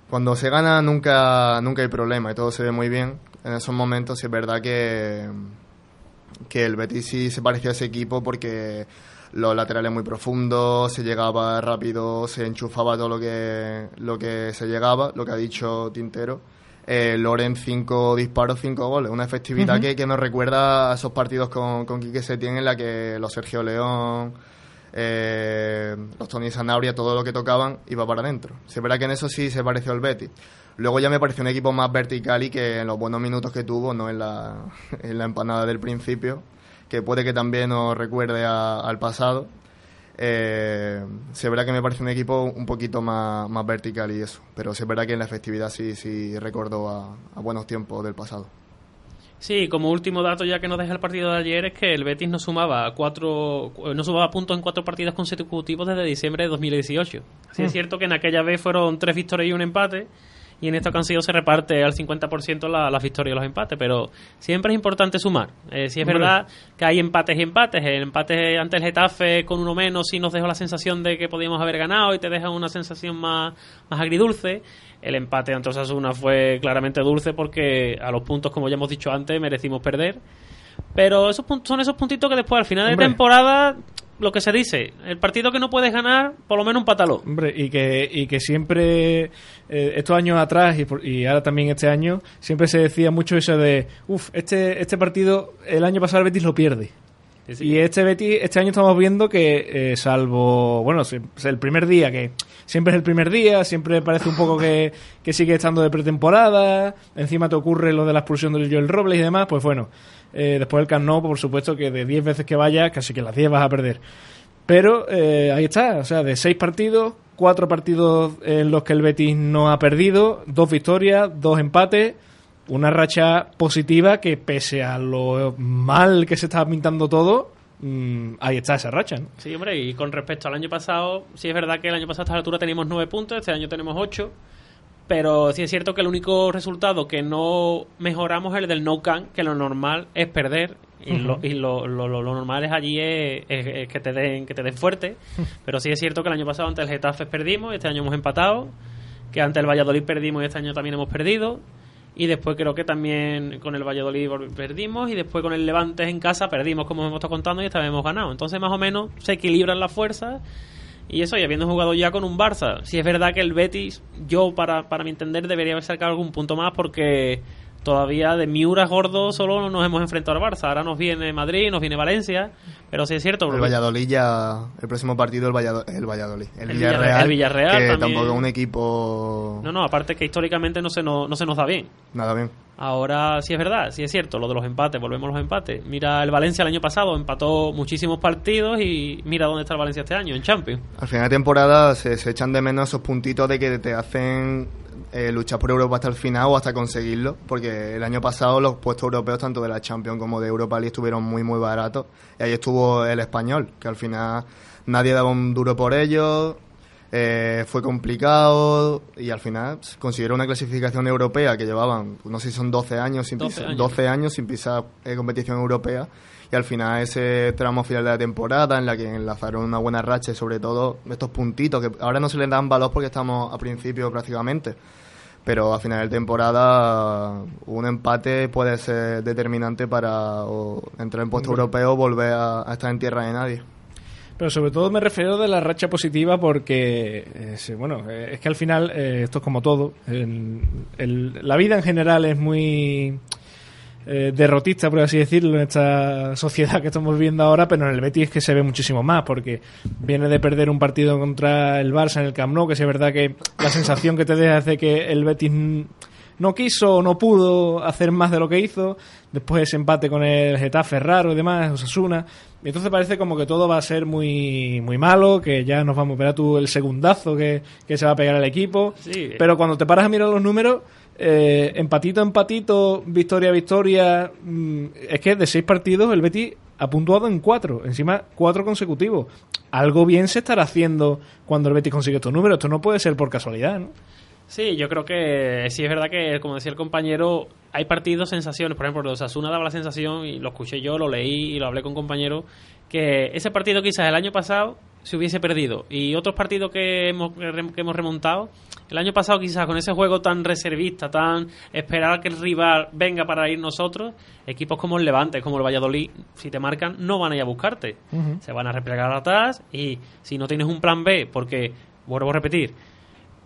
Cuando se gana nunca, nunca hay problema y todo se ve muy bien. En esos momentos es verdad que, que el Betis sí se parecía a ese equipo porque los laterales muy profundos, se llegaba rápido, se enchufaba todo lo que, lo que se llegaba, lo que ha dicho Tintero. Eh, Loren, cinco disparos, cinco goles. Una efectividad que, que nos recuerda a esos partidos con, con Quique Setién en la que los Sergio León, eh, los Tony Sanabria, todo lo que tocaban iba para adentro. Sí, es verdad que en eso sí se pareció al Betis. Luego ya me pareció un equipo más vertical y que en los buenos minutos que tuvo, no en la, en la empanada del principio, que puede que también nos recuerde a- al pasado. Eh, sí es verdad que me parece un equipo un poquito más, más vertical y eso, pero sí es verdad que en la efectividad sí, sí recordó a, a buenos tiempos del pasado. Sí, como último dato ya que nos deja el partido de ayer es que el Betis no sumaba cuatro, no sumaba puntos en cuatro partidos consecutivos desde diciembre de 2018. Sí es cierto que en aquella vez fueron tres victorias y un empate y en esta ocasión se reparte al 50% la- las victorias y los empates, pero siempre es importante sumar. Eh, sí es verdad que hay empates y empates. El empate ante el Getafe con uno menos sí nos dejó la sensación de que podíamos haber ganado y te deja una sensación más, más agridulce. El empate ante Osasuna fue claramente dulce porque a los puntos, como ya hemos dicho antes, merecimos perder. Pero esos son esos puntitos que después, al final Hombre. de temporada, lo que se dice, el partido que no puedes ganar, por lo menos un patalo. Hombre, y que, y que siempre, eh, estos años atrás y, por- y ahora también este año, siempre se decía mucho eso de, uff, este, este partido el año pasado el Betis lo pierde. Sí, sí. Y este Betis, este año estamos viendo que, eh, salvo, bueno, el primer día, que siempre es el primer día, siempre parece un poco que, que sigue estando de pretemporada, encima te ocurre lo de la expulsión del Joel Robles y demás, pues bueno, eh, después el Camp Nou, por supuesto que de 10 veces que vayas, casi que las 10 vas a perder. Pero eh, ahí está, o sea, de 6 partidos, 4 partidos en los que el Betis no ha perdido, 2 victorias, 2 empates, una racha positiva que pese a lo mal que se estaba pintando todo, mm, ahí está esa racha, ¿no? Sí, hombre, y con respecto al año pasado, sí es verdad que el año pasado a esta altura teníamos nueve puntos, este año tenemos ocho, pero sí es cierto que el único resultado que no mejoramos es el del no can, que lo normal es perder, Y, lo, y lo, lo, lo- lo normal es allí es, es- es que te den que te den fuerte. Pero sí es cierto que el año pasado ante el Getafe perdimos, este año hemos empatado. Que ante el Valladolid perdimos y este año también hemos perdido. Y después creo que también con el Valladolid perdimos. Y después con el Levante en casa perdimos, como hemos estado contando, y esta vez hemos ganado. Entonces, más o menos, se equilibran las fuerzas. Y eso, y habiendo jugado ya con un Barça. Si es verdad que el Betis, yo para, para mi entender, debería haber sacado algún punto más porque todavía de Miura gordo solo nos hemos enfrentado al Barça. Ahora nos viene Madrid, nos viene Valencia. Pero sí es cierto. El Valladolid ya, el próximo partido el Valladolid, el, Valladolid, el, El Villarreal, Villarreal- el Villarreal que también. tampoco es un equipo No, no, aparte que históricamente no se nos, no se nos da bien. nada bien. Ahora sí es verdad, sí es cierto, lo de los empates, volvemos a los empates. Mira, el Valencia el año pasado empató muchísimos partidos y mira dónde está el Valencia este año, en Champions. Al final de temporada se, se echan de menos esos puntitos de que te hacen eh, luchar por Europa hasta el final o hasta conseguirlo, porque el año pasado los puestos europeos, tanto de la Champions como de Europa League, estuvieron muy, muy baratos. Y ahí estuvo el español, que al final nadie daba un duro por ellos, eh, fue complicado y al final pues, consiguieron una clasificación europea que llevaban, no sé si son 12 años sin 12 pisar, años. 12 años sin pisar eh, competición europea y al final ese tramo final de la temporada en la que enlazaron una buena racha y sobre todo estos puntitos que ahora no se les dan valor porque estamos a principio prácticamente. Pero a final de temporada un empate puede ser determinante para o entrar en puesto europeo o volver a, a estar en tierra de nadie. Pero sobre todo me refiero de la racha positiva porque, eh, bueno, eh, es que al final eh, esto es como todo. El- el- la vida en general es muy eh, derrotista, por así decirlo, en esta sociedad que estamos viviendo ahora, pero en el Betis es que se ve muchísimo más porque viene de perder un partido contra el Barça en el Camp Nou, que es verdad que la sensación que te deja es de que el Betis no quiso o no pudo hacer más de lo que hizo. Después ese empate con el Getafe raro y demás, Osasuna. Y entonces parece como que todo va a ser muy, muy malo, que ya nos vamos a ver tú el segundazo que, que se va a pegar al equipo. Sí. Pero cuando te paras a mirar los números, eh, empatito a empatito, victoria a victoria, mm, es que de seis partidos el Betis ha puntuado en cuatro, encima cuatro consecutivos. Algo bien se estará haciendo cuando el Betis consigue estos números. Esto no puede ser por casualidad, ¿no? Sí, yo creo que sí es verdad que, como decía el compañero, hay partidos, sensaciones. Por ejemplo, de Osasuna daba la sensación, y lo escuché yo, lo leí y lo hablé con compañeros, que ese partido quizás el año pasado se hubiese perdido. Y otros partidos que hemos, que hemos remontado, el año pasado quizás con ese juego tan reservista, tan esperar que el rival venga para ir nosotros, equipos como el Levante, como el Valladolid, si te marcan, no van a ir a buscarte. Se van a replegar atrás y si no tienes un plan B, porque, vuelvo a repetir,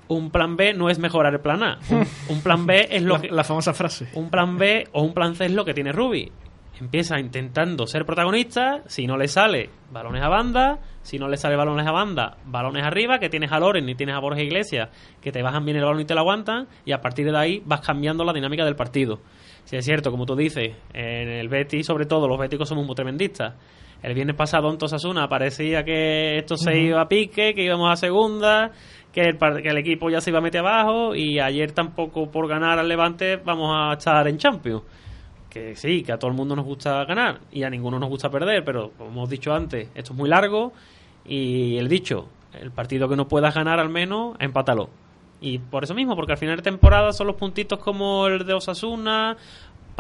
un plan B no es mejorar el plan A. Un, un plan B es lo La, que, la famosa frase. un plan B o un plan C es lo que tiene Ruby. Empieza intentando ser protagonista, si no le sale, balones a banda, si no le sale balones a banda, balones arriba, que tienes a Loren y tienes a Borja Iglesias, que te bajan bien el balón y te lo aguantan, y a partir de ahí vas cambiando la dinámica del partido. Si es cierto, como tú dices, en el Betis, sobre todo, los béticos somos muy tremendistas. El viernes pasado en Tosasuna parecía que esto se iba a pique, que íbamos a segunda, que el, que el equipo ya se iba a meter abajo y ayer tampoco por ganar al Levante vamos a estar en Champions. Que sí, que a todo el mundo nos gusta ganar y a ninguno nos gusta perder, pero como hemos dicho antes, esto es muy largo y el dicho, el partido que no puedas ganar al menos, empátalo. Y por eso mismo, porque al final de temporada son los puntitos como el de Osasuna,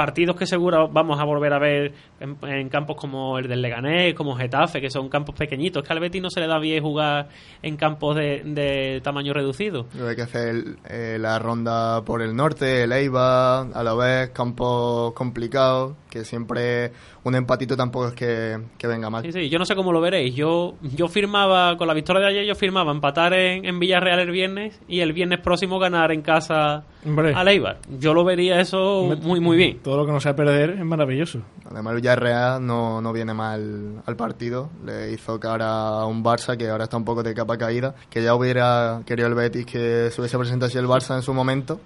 partidos que seguro vamos a volver a ver en, campos como el del Leganés, como Getafe, que son campos pequeñitos. Que al Betis no se le da bien jugar en campos de, de tamaño reducido. Hay que hacer eh, la ronda por el norte, el Eibar, a la vez campos complicados, que siempre un empatito tampoco es que, que venga mal. Sí, sí, yo no sé cómo lo veréis. Yo, yo firmaba, con la victoria de ayer, yo firmaba empatar en, en Villarreal el viernes y el viernes próximo ganar en casa Hombre. al Eibar. Yo lo vería eso muy, muy bien. Todo lo que no sea perder es maravilloso. Además, el Villarreal no, no viene mal al partido. Le hizo cara a un Barça que ahora está un poco de capa caída. Que ya hubiera querido el Betis que se hubiese presentado así el Barça en su momento.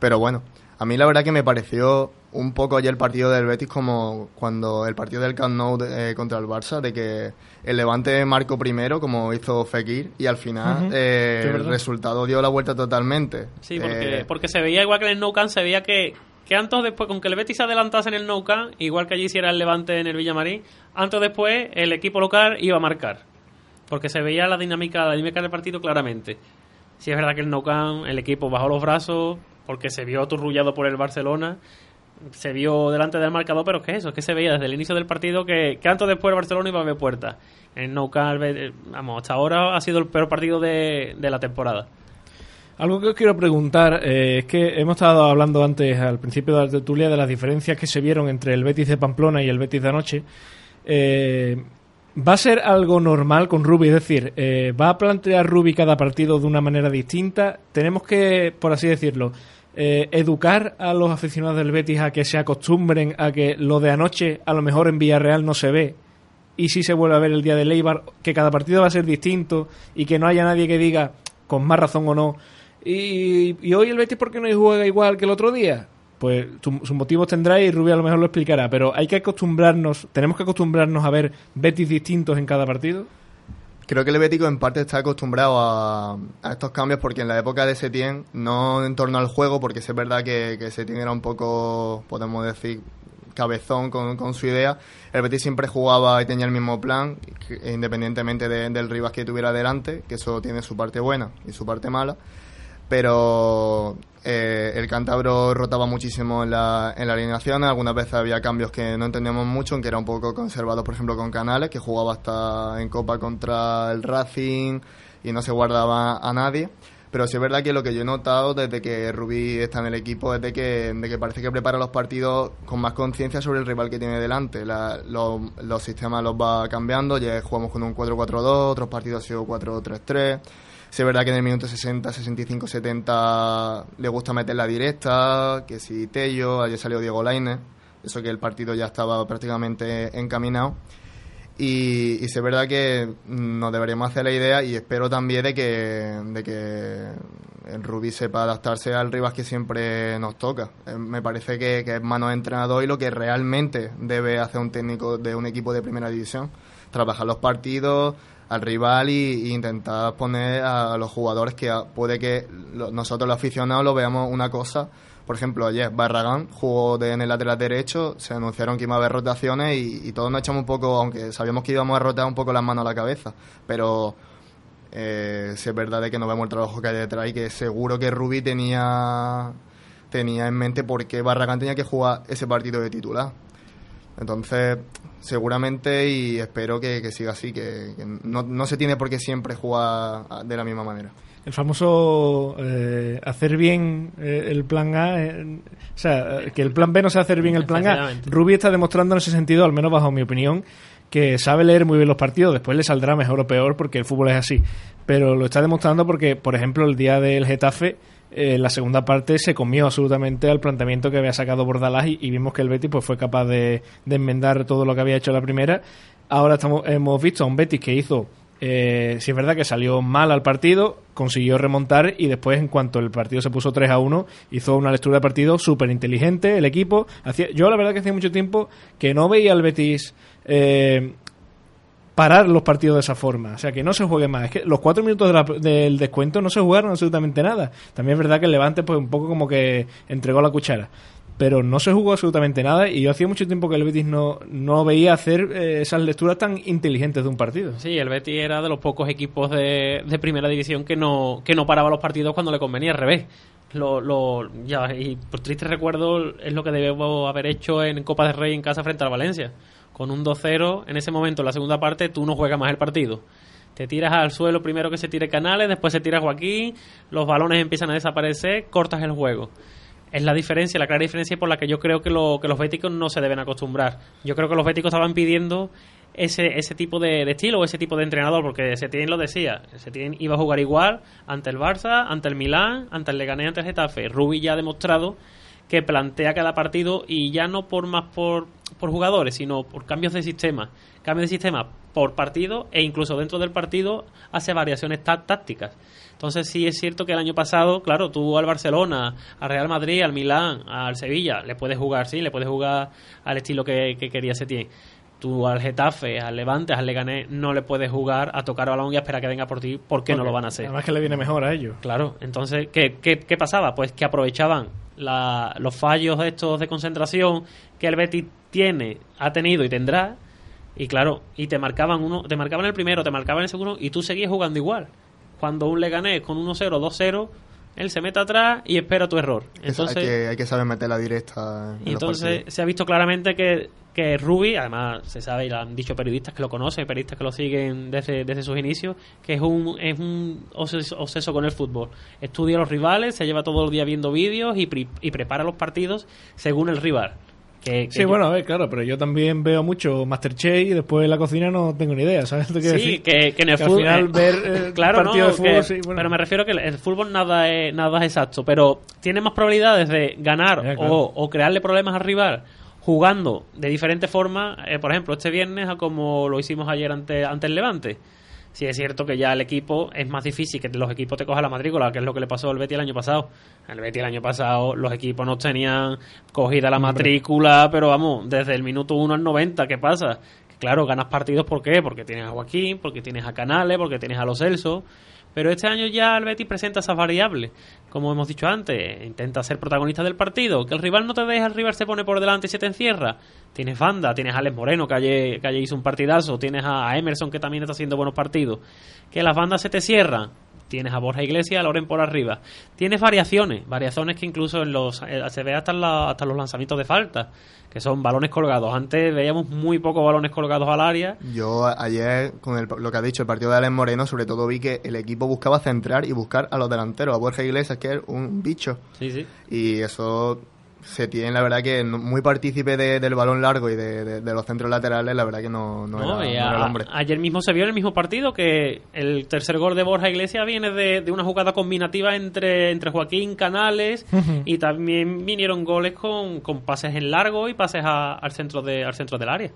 Pero bueno, a mí la verdad que me pareció un poco ayer el partido del Betis como cuando el partido del Camp Nou de- eh, contra el Barça, de que el Levante marcó primero, como hizo Fekir, y al final eh, Sí, el resultado dio la vuelta totalmente. Sí, porque, Eh, porque se veía igual que en el Nou Camp, se veía que, que antes o después, con que el Betis se adelantase en el Nou Camp, igual que allí hiciera el Levante en el Villamarín, antes o después el equipo local iba a marcar. Porque se veía la dinámica, la dinámica del partido claramente. Si es verdad que el Nou Camp, el equipo bajó los brazos porque se vio aturrullado por el Barcelona se vio delante del marcador, pero es que eso, es que se veía desde el inicio del partido que, que antes después el Barcelona iba a ver puerta. En eh, vamos, hasta ahora ha sido el peor partido de, de la temporada. Algo que os quiero preguntar eh, es que hemos estado hablando antes, al principio de la tertulia, de las diferencias que se vieron entre el Betis de Pamplona y el Betis de anoche. Eh, ¿Va a ser algo normal con Rubi? Es decir, eh, ¿va a plantear Rubi cada partido de una manera distinta? Tenemos que, por así decirlo, eh, educar a los aficionados del Betis a que se acostumbren a que lo de anoche a lo mejor en Villarreal no se ve y si se vuelve a ver el día de Leibar, que cada partido va a ser distinto y que no haya nadie que diga, con más razón o no, y, y hoy el Betis, ¿por qué no juega igual que el otro día? Pues sus motivos tendrá y Rubio a lo mejor lo explicará, pero hay que acostumbrarnos, tenemos que acostumbrarnos a ver Betis distintos en cada partido. Creo que el Bético en parte está acostumbrado a, estos cambios porque en la época de Setién, no en torno al juego, porque es verdad que, que Setién era un poco, podemos decir, cabezón con, su idea. El Betis siempre jugaba y tenía el mismo plan, independientemente de- del rival que tuviera delante, que eso tiene su parte buena y su parte mala. Pero eh, el cántabro rotaba muchísimo en la, en la alineación. Algunas veces había cambios que no entendíamos mucho, aunque era un poco conservado, por ejemplo, con Canales, que jugaba hasta en Copa contra el Racing y no se guardaba a nadie. Pero sí es verdad que lo que yo he notado desde que Rubí está en el equipo es de que, de que parece que prepara los partidos con más conciencia sobre el rival que tiene delante. La- lo- los sistemas los va cambiando, ya jugamos con un 4-4-2, otros partidos ha sido 4-3-3. Sí es verdad que en el minuto 60, 65, 70 le gusta meter la directa, que si Tello, ayer salió Diego Lainez, eso que el partido ya estaba prácticamente encaminado. Y, y sí es verdad que nos deberíamos hacer la idea y espero también de que, de que el Rubí sepa adaptarse al rival que siempre nos toca. Eh, me parece que, que es mano de entrenador y lo que realmente debe hacer un técnico de un equipo de primera división. Trabajar los partidos al rival y, intentar poner a los jugadores que puede que nosotros los aficionados lo veamos una cosa. Por ejemplo, ayer Barragán jugó de, en el lateral derecho, se anunciaron que iba a haber rotaciones y, todos nos echamos un poco, aunque sabíamos que íbamos a rotar un poco las manos a la cabeza, pero eh, sí es verdad de que no vemos el trabajo que hay detrás y que seguro que Rubí tenía, tenía en mente por qué Barragán tenía que jugar ese partido de titular. Entonces, seguramente y espero que, que siga así, que, que no, no se tiene por qué siempre jugar de la misma manera. El famoso eh, hacer bien eh, el plan A, eh, o sea, eh, que el plan B no sea hacer bien el plan A. Rubí está demostrando en ese sentido, al menos bajo mi opinión, que sabe leer muy bien los partidos. Después le saldrá mejor o peor porque el fútbol es así. Pero lo está demostrando porque, por ejemplo, el día del Getafe, eh, la segunda parte se comió absolutamente al planteamiento que había sacado Bordalás y, vimos que el Betis pues, fue capaz de, de enmendar todo lo que había hecho la primera. Ahora estamos, hemos visto a un Betis que hizo eh, sí es verdad que salió mal al partido, consiguió remontar y después, en cuanto el partido se puso 3 a 1, hizo una lectura de partido súper inteligente. El equipo, hacía, yo la verdad que hacía mucho tiempo que no veía al Betis eh, parar los partidos de esa forma. O sea, que no se juegue más. Es que los cuatro minutos del descuento no se jugaron absolutamente nada. También es verdad que el Levante, pues un poco como que entregó la cuchara. Pero no se jugó absolutamente nada y yo hacía mucho tiempo que el Betis no, no veía hacer eh, esas lecturas tan inteligentes de un partido. Sí, el Betis era de los pocos equipos de, de primera división que no, que no paraba los partidos cuando le convenía, al revés. Lo, lo, ya, y por triste recuerdo es lo que debemos haber hecho en Copa del Rey en casa frente al Valencia. Con un 2-0, en ese momento, en la segunda parte, tú no juegas más el partido. Te tiras al suelo primero que se tire Canales, después se tira Joaquín, los balones empiezan a desaparecer, cortas el juego. Es la diferencia, la clara diferencia por la que yo creo que, lo, que los béticos no se deben acostumbrar. Yo creo que los béticos estaban pidiendo ese, ese tipo de, estilo o ese tipo de entrenador, porque Setién lo decía, Setién iba a jugar igual ante el Barça, ante el Milán, ante el Leganés, ante el Getafe. Rubi ya ha demostrado que plantea cada partido y ya no por más por, por jugadores, sino por cambios de sistema. Cambios de sistema por partido e incluso dentro del partido hace variaciones tá- tácticas. Entonces sí es cierto que el año pasado, claro, tú al Barcelona, al Real Madrid, al Milán, al Sevilla, le puedes jugar, sí, le puedes jugar al estilo que, que quería Setién. Tú al Getafe, al Levante, al Leganés, no le puedes jugar a tocar balón y a esperar que venga por ti, porque no lo van a hacer. Además que le viene mejor a ellos. Claro, entonces, ¿qué, qué, qué pasaba? Pues que aprovechaban la- los fallos estos de concentración que el Betis tiene, ha tenido y tendrá, y claro, y te marcaban uno, te marcaban el primero, te marcaban el segundo, y tú seguías jugando igual. Cuando un Leganés con 1-0, 2-0, él se mete atrás y espera tu error. Entonces, hay, que, hay que saber meter la directa. y entonces se ha visto claramente que, que Ruby, además se sabe y lo han dicho periodistas que lo conocen, periodistas que lo siguen desde, desde sus inicios, que es un, es un obseso, con el fútbol. Estudia a los rivales, se lleva todo el día viendo vídeos y, y prepara los partidos según el rival sí, bueno, a ver, claro, pero yo también veo mucho Masterchef y después en la cocina no tengo ni idea, ¿sabes? sí, Que, en el fútbol. Al final ver eh, claro, partido de fútbol, sí, Pero me refiero que el fútbol nada es, nada es exacto, pero tiene más probabilidades de ganar o, crearle problemas al rival jugando de diferente forma, eh, por ejemplo, este viernes, a como lo hicimos ayer ante, ante el Levante sí es cierto que ya el equipo es más difícil que los equipos te cojan la matrícula, que es lo que le pasó al Betty el año pasado. El Betty el año pasado los equipos no tenían cogida la matrícula, pero vamos, desde el minuto 1 al 90, ¿qué pasa? Claro, ganas partidos, ¿por qué? Porque tienes a Joaquín, porque tienes a Canales, porque tienes a Los Celso. Pero este año ya el Betis presenta esas variables. Como hemos dicho antes, intenta ser protagonista del partido. Que el rival no te deja, el rival se pone por delante y se te encierra. Tienes Banda, tienes a Alex Moreno, que ayer, que hizo un partidazo. Tienes a Emerson, que también está haciendo buenos partidos. Que las bandas se te cierran tienes a Borja Iglesias, a Loren por arriba. Tienes variaciones, variaciones que incluso en los eh, se ve hasta, hasta los lanzamientos de falta, que son balones colgados. Antes veíamos muy pocos balones colgados al área. Yo ayer, con lo que ha dicho el partido de Alex Moreno, sobre todo vi que el equipo buscaba centrar y buscar a los delanteros, a Borja Iglesias, que es un bicho. Sí, sí. Y eso se tiene, la verdad, que muy partícipe del balón largo y de, los centros laterales, la verdad que no, no, era, el hombre. ayer mismo se vio en el mismo partido que el tercer gol de Borja Iglesias viene de, una jugada combinativa entre, entre Joaquín Canales y también vinieron goles con, con pases en largo y pases al, centro de, al centro del área.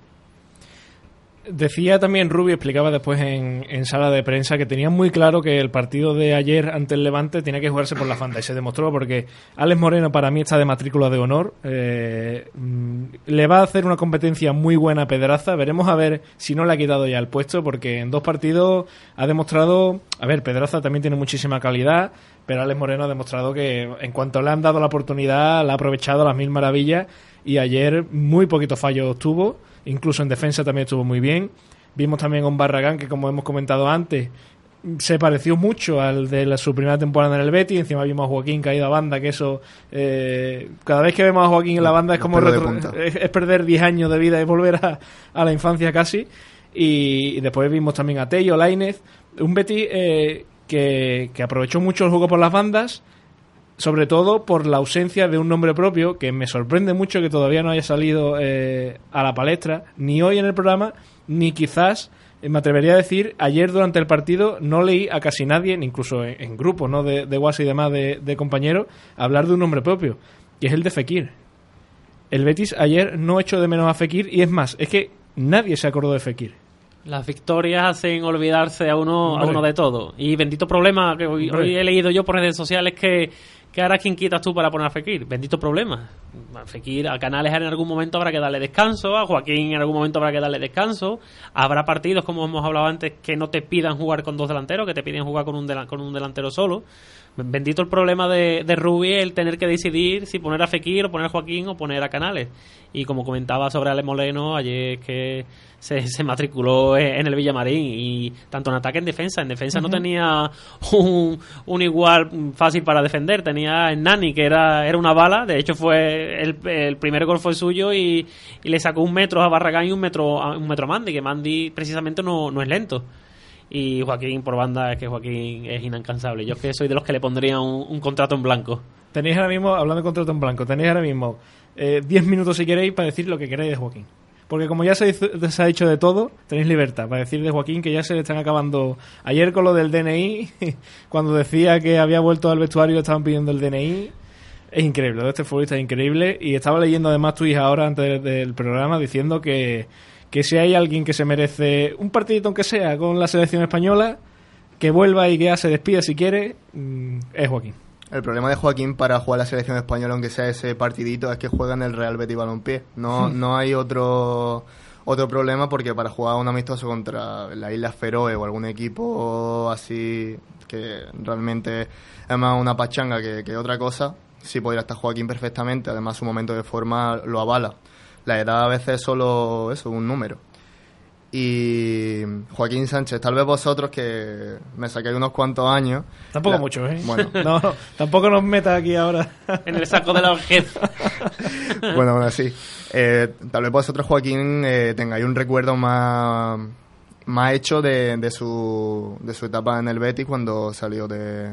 Decía también Rubio, explicaba después en, sala de prensa que tenía muy claro que el partido de ayer ante el Levante tenía que jugarse por la fanda y se demostró porque Alex Moreno para mí está de matrícula de honor. Eh, mm, le va a hacer una competencia muy buena a Pedraza. Veremos a ver si no le ha quitado ya el puesto porque en dos partidos ha demostrado. A ver, Pedraza también tiene muchísima calidad, pero Alex Moreno ha demostrado que en cuanto le han dado la oportunidad, la ha aprovechado a las mil maravillas y ayer muy poquito fallos tuvo incluso en defensa también estuvo muy bien. Vimos también a un Barragán que, como hemos comentado antes, se pareció mucho al de su primera temporada en el Betty. Encima vimos a Joaquín caído a banda, que eso. Eh, cada vez que vemos a Joaquín en la banda es como es, perder 10 años de vida y volver a, la infancia casi. Y, después vimos también a Tello, Lainez. Un Betty eh, que, que aprovechó mucho el juego por las bandas sobre todo por la ausencia de un nombre propio, que me sorprende mucho que todavía no haya salido eh, a la palestra, ni hoy en el programa, ni quizás, eh, me atrevería a decir, ayer durante el partido no leí a casi nadie, incluso en, grupos ¿no? de, de WhatsApp y demás de, compañeros, hablar de un nombre propio, y es el de Fekir. El Betis ayer no echó de menos a Fekir, y es más, es que nadie se acordó de Fekir. Las victorias hacen olvidarse a uno, a uno de todo. Y bendito problema que hoy, he leído yo por redes sociales que ¿Qué harás quien quitas tú para poner a Fekir? Bendito problema. A Fekir, a Canales en algún momento habrá que darle descanso, a Joaquín en algún momento habrá que darle descanso. Habrá partidos, como hemos hablado antes, que no te pidan jugar con dos delanteros, que te piden jugar con un, con un delantero solo. Bendito el problema de, de Rubi, el tener que decidir si poner a Fekir o poner a Joaquín o poner a Canales. Y como comentaba sobre Ale Moleno, ayer que se, se, matriculó en el Villamarín y tanto en ataque en defensa. En defensa no tenía un, un, igual fácil para defender, tenía el Nani que era, era una bala, de hecho fue el, primer gol fue suyo y, le sacó un metro a Barragán y un metro a, un metro a Mandy, que Mandy precisamente no, no es lento. Y Joaquín por banda es que Joaquín es inalcanzable. Yo que soy de los que le pondría un, contrato en blanco. Tenéis ahora mismo, hablando de contrato en blanco, tenéis ahora mismo 10 eh, minutos si queréis para decir lo que queréis de Joaquín. Porque como ya se, ha dicho de todo, tenéis libertad para decir de Joaquín que ya se le están acabando. Ayer con lo del DNI, cuando decía que había vuelto al vestuario estaban pidiendo el DNI. Es increíble, este futbolista es increíble. Y estaba leyendo además tu hija ahora antes del programa diciendo que, que si hay alguien que se merece un partidito aunque sea con la selección española, que vuelva y que ya se despida si quiere, mm, es Joaquín. El problema de Joaquín para jugar la selección española, aunque sea ese partidito, es que juega en el Real Betis Balompié. No, hmm. no hay otro otro problema porque para jugar un amistoso contra la Isla Feroe o algún equipo así que realmente es más una pachanga que, otra cosa, sí podría estar Joaquín perfectamente. Además, su momento de forma lo avala. La edad a veces es solo eso, un número. y Joaquín Sánchez. Tal vez vosotros que me saquéis unos cuantos años. Tampoco La- mucho, ¿eh? Bueno, No, no, tampoco nos metas aquí ahora. En el saco de la vejez. bueno, aún así. Eh, tal vez vosotros, Joaquín, eh, tengáis un recuerdo más, más hecho de, de, su, de su etapa en el Betis cuando salió de,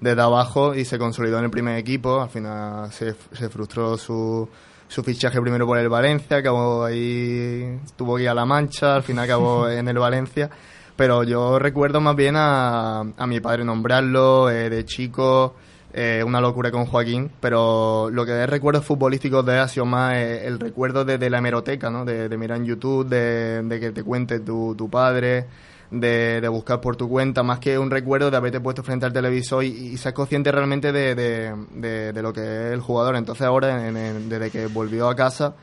desde abajo y se consolidó en el primer equipo. Al final se, se frustró su, su fichaje primero por el Valencia, acabó ahí, tuvo que ir a La Mancha, al final acabó en el Valencia. Pero yo recuerdo más bien a, a mi padre nombrarlo eh, de chico, eh, una locura con Joaquín, pero lo que es recuerdos futbolísticos de él ha sido más eh, el recuerdo de, de la hemeroteca, ¿no? De, de mirar en YouTube, de, de que te cuente tu, tu padre, de, de buscar por tu cuenta, más que un recuerdo de haberte puesto frente al televisor y, ser consciente realmente de, de, de- de lo que es el jugador. Entonces ahora, en- desde que volvió a casa,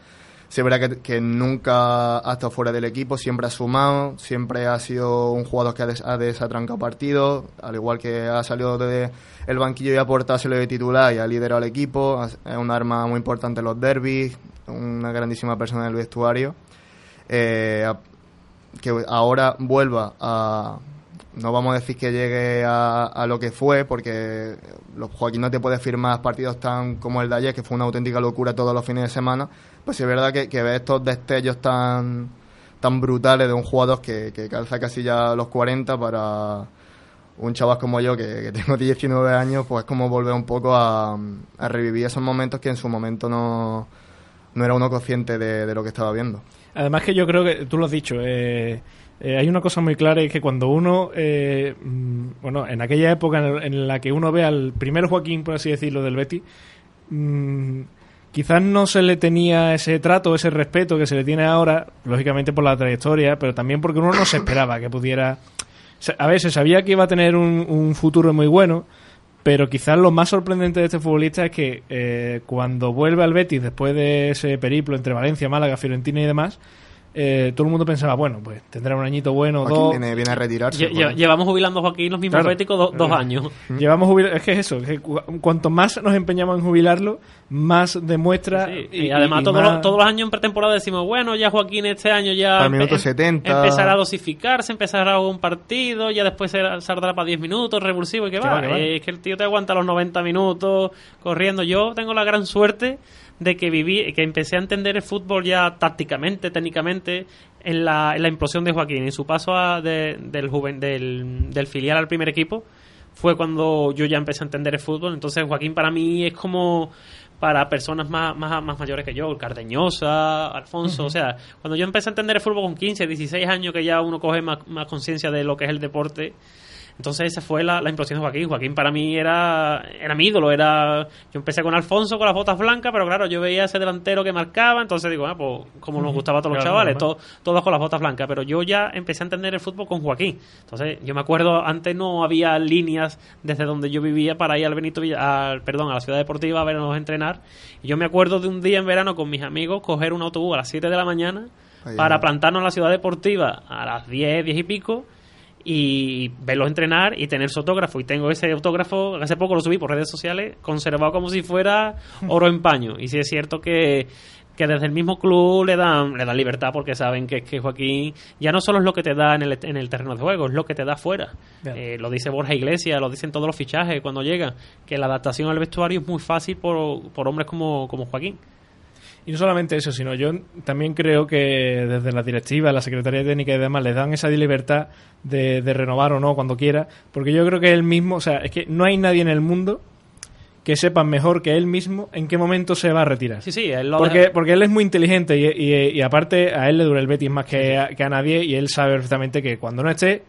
se verá que, nunca ha estado fuera del equipo, siempre ha sumado, siempre ha sido un jugador que ha, des- ha desatrancado partidos, al igual que ha salido de el banquillo y ha aportado de titular y ha liderado el equipo, es un arma muy importante en los derbis, una grandísima persona en el vestuario. Eh, que ahora vuelva a no vamos a decir que llegue a, a lo que fue porque los Joaquín no te puede firmar partidos tan como el de ayer que fue una auténtica locura todos los fines de semana pues es verdad que, ver estos destellos tan tan brutales de un jugador que, calza casi ya los 40 para un chaval como yo que, tengo 19 años pues es como volver un poco a, revivir esos momentos que en su momento no, no era uno consciente de lo que estaba viendo Además que yo creo que, tú lo has dicho, eh, eh, hay una cosa muy clara y es que cuando uno, eh, mm, bueno, en aquella época en, en la que uno ve al primer Joaquín, por así decirlo, del Betty, mm, quizás no se le tenía ese trato, ese respeto que se le tiene ahora, lógicamente por la trayectoria, pero también porque uno no se esperaba que pudiera... A se sabía que iba a tener un futuro muy bueno, pero quizás lo más sorprendente de este futbolista es que eh, cuando vuelve al Betis después de ese periplo entre Valencia, Málaga, Fiorentina y demás, eh, todo el mundo pensaba, bueno, pues tendrá un añito bueno, Joaquín dos. viene, viene a retirarse Lle- lle- llevamos jubilando a Joaquín los mismos Claro. béticos do- dos años. Llevamos jubil- es que es eso, que cu- cuanto más nos empeñamos en jubilarlo, más demuestra. Sí, y, además y todos, más- los, todos los años en pretemporada decimos, bueno, ya Joaquín este año ya Al minuto empe- 70. empezará a dosificarse, empezará a un partido, ya después saldrá para 10 minutos, revulsivo y que va. es que el tío te aguanta los 90 minutos corriendo. Yo tengo la gran suerte de que viví, que empecé a entender el fútbol ya tácticamente, técnicamente, en la, en la implosión de Joaquín, en su paso a- de- del, juven- del, del filial al primer equipo fue cuando yo ya empecé a entender el fútbol. Entonces Joaquín para mí es como para personas más, más, más mayores que yo, Cardeñosa, Alfonso, o sea, cuando yo empecé a entender el fútbol con 15, 16 años que ya uno coge más, más conciencia de lo que es el deporte, entonces esa fue la, la implosión de Joaquín. Joaquín para mí era, era mi ídolo, era yo empecé con Alfonso con las botas blancas, pero claro, yo veía ese delantero que marcaba, entonces digo, ah, pues como nos gustaba a todos los Claro, chavales, todos con las botas blancas, pero yo ya empecé a entender el fútbol con Joaquín. Entonces, yo me acuerdo, antes no había líneas desde donde yo vivía para ir al Benito Villa- al, perdón, a la ciudad deportiva a vernos entrenar. Y yo me acuerdo de un día en verano con mis amigos coger un autobús a las 7 de la mañana Ahí para va. plantarnos en la ciudad deportiva a las 10, 10 y pico y verlos entrenar y tener su autógrafo. Y tengo ese autógrafo, hace poco lo subí por redes sociales, conservado como si fuera oro en paño. Y sí es cierto que, que desde el mismo club le dan, le dan libertad porque saben que, que Joaquín ya no solo es lo que te da en el, en el terreno de juego, es lo que te da fuera. Eh, lo dice Borja Iglesias, lo dicen todos los fichajes cuando llegan, que la adaptación al vestuario es muy fácil por, por hombres como, como Joaquín. Y no solamente eso, sino yo también creo que desde la directiva, la Secretaría Técnica y demás les dan esa libertad de, de renovar o no cuando quiera, porque yo creo que él mismo, o sea, es que no hay nadie en el mundo que sepa mejor que él mismo en qué momento se va a retirar. Sí, sí, él lo Porque, deja- porque él es muy inteligente y, y- y aparte a él le dura el Betis más que a, que a nadie y él sabe perfectamente que cuando no esté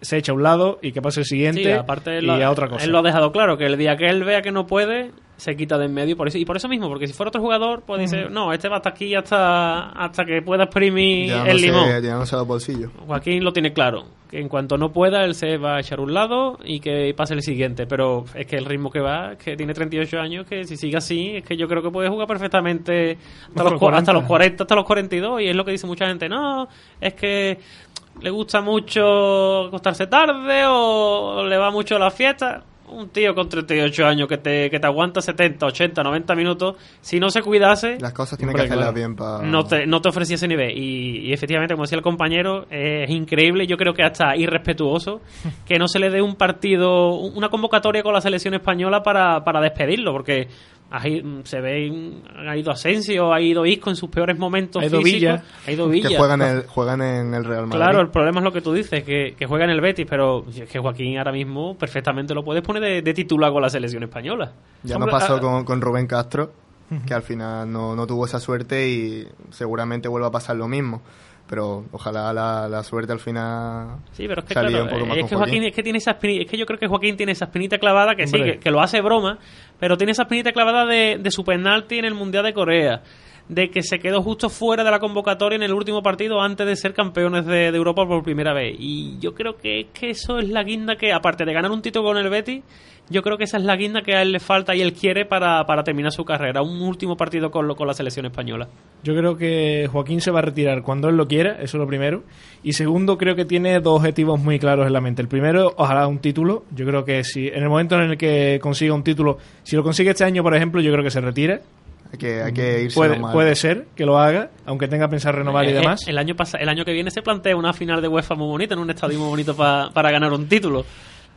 se echa a un lado y que pase el siguiente Sí, aparte y lo, a otra cosa. Él lo ha dejado claro, que el día que él vea que no puede, se quita de en medio. Por eso, y por eso mismo, porque si fuera otro jugador, pues dice, no, este va hasta aquí hasta, hasta que pueda exprimir el limón. llenándose los bolsillos. Joaquín lo tiene claro, que en cuanto no pueda, él se va a echar a un lado y que pase el siguiente. Pero es que el ritmo que va, que tiene 38 años, que si sigue así, es que yo creo que puede jugar perfectamente hasta, los, cua- hasta los 40, hasta los 42. Y es lo que dice mucha gente, no, es que le gusta mucho acostarse tarde o le va mucho la fiesta. un tío con 38 años que te, que te aguanta 70, 80, 90 minutos, si no se cuidase, Las cosas tienen que hacerlas claro. bien para... no te, no te ofrecía ese nivel. Y, y efectivamente, como decía el compañero, es increíble, yo creo que hasta irrespetuoso, que no se le dé un partido, una convocatoria con la selección española para, para despedirlo, porque se ve, ha ido Asensio, ha ido Isco en sus peores momentos Ha ido físicos, Villa. ha ido Villa. Que juegan, el, juegan en el Real Madrid. Claro, el problema es lo que tú dices, que, que juega en el Betis, pero es que Joaquín ahora mismo perfectamente lo puedes poner de, de titular con la selección española. Ya Hombre, nos pasó ah, con, con Rubén Castro, que al final no, no tuvo esa suerte y seguramente vuelva a pasar lo mismo. Pero ojalá la, la suerte al final Sí, pero es que claro, un poco más es que Joaquín, es que tiene esa espini- es que yo creo que Joaquín tiene esa espinita clavada que sí, que lo hace broma, pero tiene esa espinita clavada de, de su penalti en el Mundial de Corea, de que se quedó justo fuera de la convocatoria en el último partido antes de ser campeones de, de Europa por primera vez. Y yo creo que, que eso es la guinda que, aparte de ganar un título con el Betis, yo creo que esa es la guinda que a él le falta y él quiere para, para terminar su carrera, un último partido con, lo- con la selección española. Yo creo que Joaquín se va a retirar cuando él lo quiera, eso es lo primero. Y segundo, creo que tiene dos objetivos muy claros en la mente. El primero, ojalá un título. Yo creo que si en el momento en el que consiga un título, si lo consigue este año, por ejemplo, yo creo que se retira. hay que, hay que irse Puede, puede ser que lo haga, aunque tenga que pensar renovar y Eh, demás. El año, pasa- el año que viene se plantea una final de UEFA muy bonita, en un estadio muy bonito pa- para ganar un título.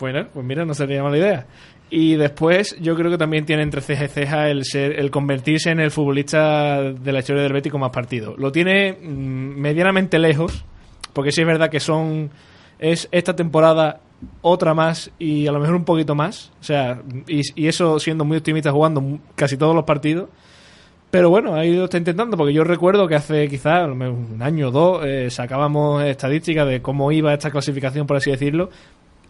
Bueno, pues mira, no sería mala idea. Y después, yo creo que también tiene entre ceja y ceja el ser, el convertirse en el futbolista de la historia del Betis con más partidos. Lo tiene mm, medianamente lejos, porque sí es verdad que son es esta temporada otra más y a lo mejor un poquito más. O sea, y, y eso siendo muy optimista jugando casi todos los partidos. Pero bueno, ahí lo está intentando, porque yo recuerdo que hace quizás un año o dos eh, sacábamos estadísticas de cómo iba esta clasificación, por así decirlo.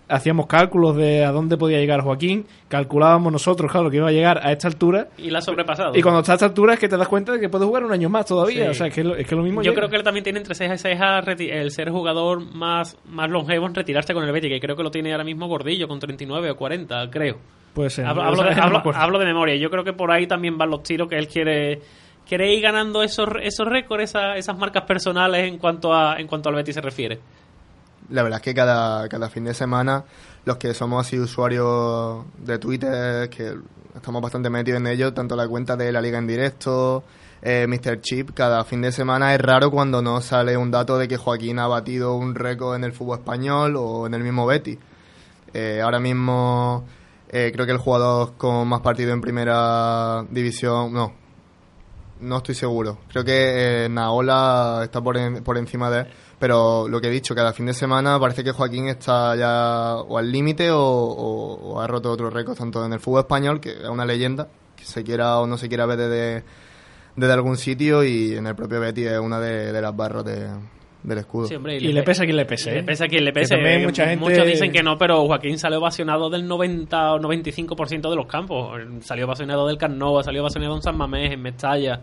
Hacíamos cálculos de a dónde podía llegar Joaquín, calculábamos nosotros, claro, que iba a llegar a esta altura. Y la ha sobrepasado. Y cuando está a esta altura es que te das cuenta de que puede jugar un año más todavía. Sí. O sea, es que, lo- es que lo mismo Yo llega. creo que él también tiene entre ceja y ceja reti- el ser jugador más, más longevo en retirarse con el Betis, que creo que lo tiene ahora mismo Gordillo, con 39 o 40, creo. Puede ser. Hablo, hablo de, hablo- hablo memoria. Yo creo que por ahí también van los tiros que él quiere quiere ir ganando esos, esos récords, esa- esas marcas personales en cuanto a en cuanto al Betis se refiere. La verdad es que cada, cada fin de semana, los que somos así usuarios de Twitter, que estamos bastante metidos en ello, tanto la cuenta de la Liga en directo, eh, Mr. Chip, cada fin de semana es raro cuando no sale un dato de que Joaquín ha batido un récord en el fútbol español o en el mismo Betis. Eh, ahora mismo eh, creo que el jugador con más partidos en primera división, no, no estoy seguro. Creo que eh, Naola está por, en- por encima de él. Pero lo que he dicho, cada fin de semana parece que Joaquín está ya o al límite o, o- o ha roto otros récords, tanto en el fútbol español, que es una leyenda, que se quiera o no se quiera ver desde, desde algún sitio, y en el propio Betis es una de, de las barras de- del escudo. Sí, hombre, Y le pesa a quien le pese. Y le ¿eh? pesa a quien le pese. también mucha gente- Muchos dicen que no, pero Joaquín salió ovacionado del 90 o 95% de los campos. Salió ovacionado del Carnova, salió ovacionado en San Mamés, en Mestalla.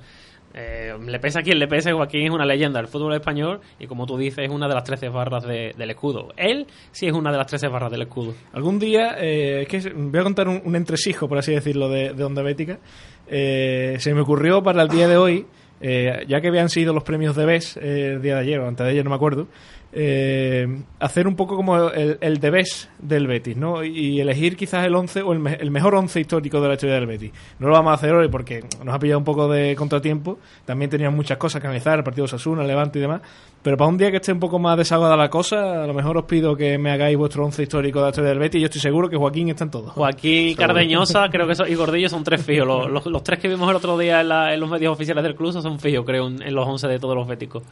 Eh, le pesa a quien le pese, Joaquín es una leyenda del fútbol español y como tú dices es una de las 13 barras de- del escudo. Él sí es una de las 13 barras del escudo. Algún día, eh, es que voy a contar un, un entresijo, por así decirlo, de, de Onda Bética. Eh, se me ocurrió para el día de hoy, eh, ya que habían sido los premios de BES eh, el día de ayer o antes de ayer, no me acuerdo, eh, hacer un poco como el, el de BES del Betis, ¿no? Y elegir quizás el 11 o el, me- el mejor 11 histórico de la historia del Betis. No lo vamos a hacer hoy porque nos ha pillado un poco de contratiempo. También teníamos muchas cosas que analizar, el partido de Osasuna, el Levante y demás. Pero para un día que esté un poco más desahogada la cosa, a lo mejor os pido que me hagáis vuestro 11 histórico de la historia del Betis y yo estoy seguro que Joaquín está en todo. Joaquín y Cardeñosa creo que son, y Gordillo son tres fijos. Los, los- los tres que vimos el otro día en, la- en los medios oficiales del club son fijos, creo, en, en los 11 de todos los béticos.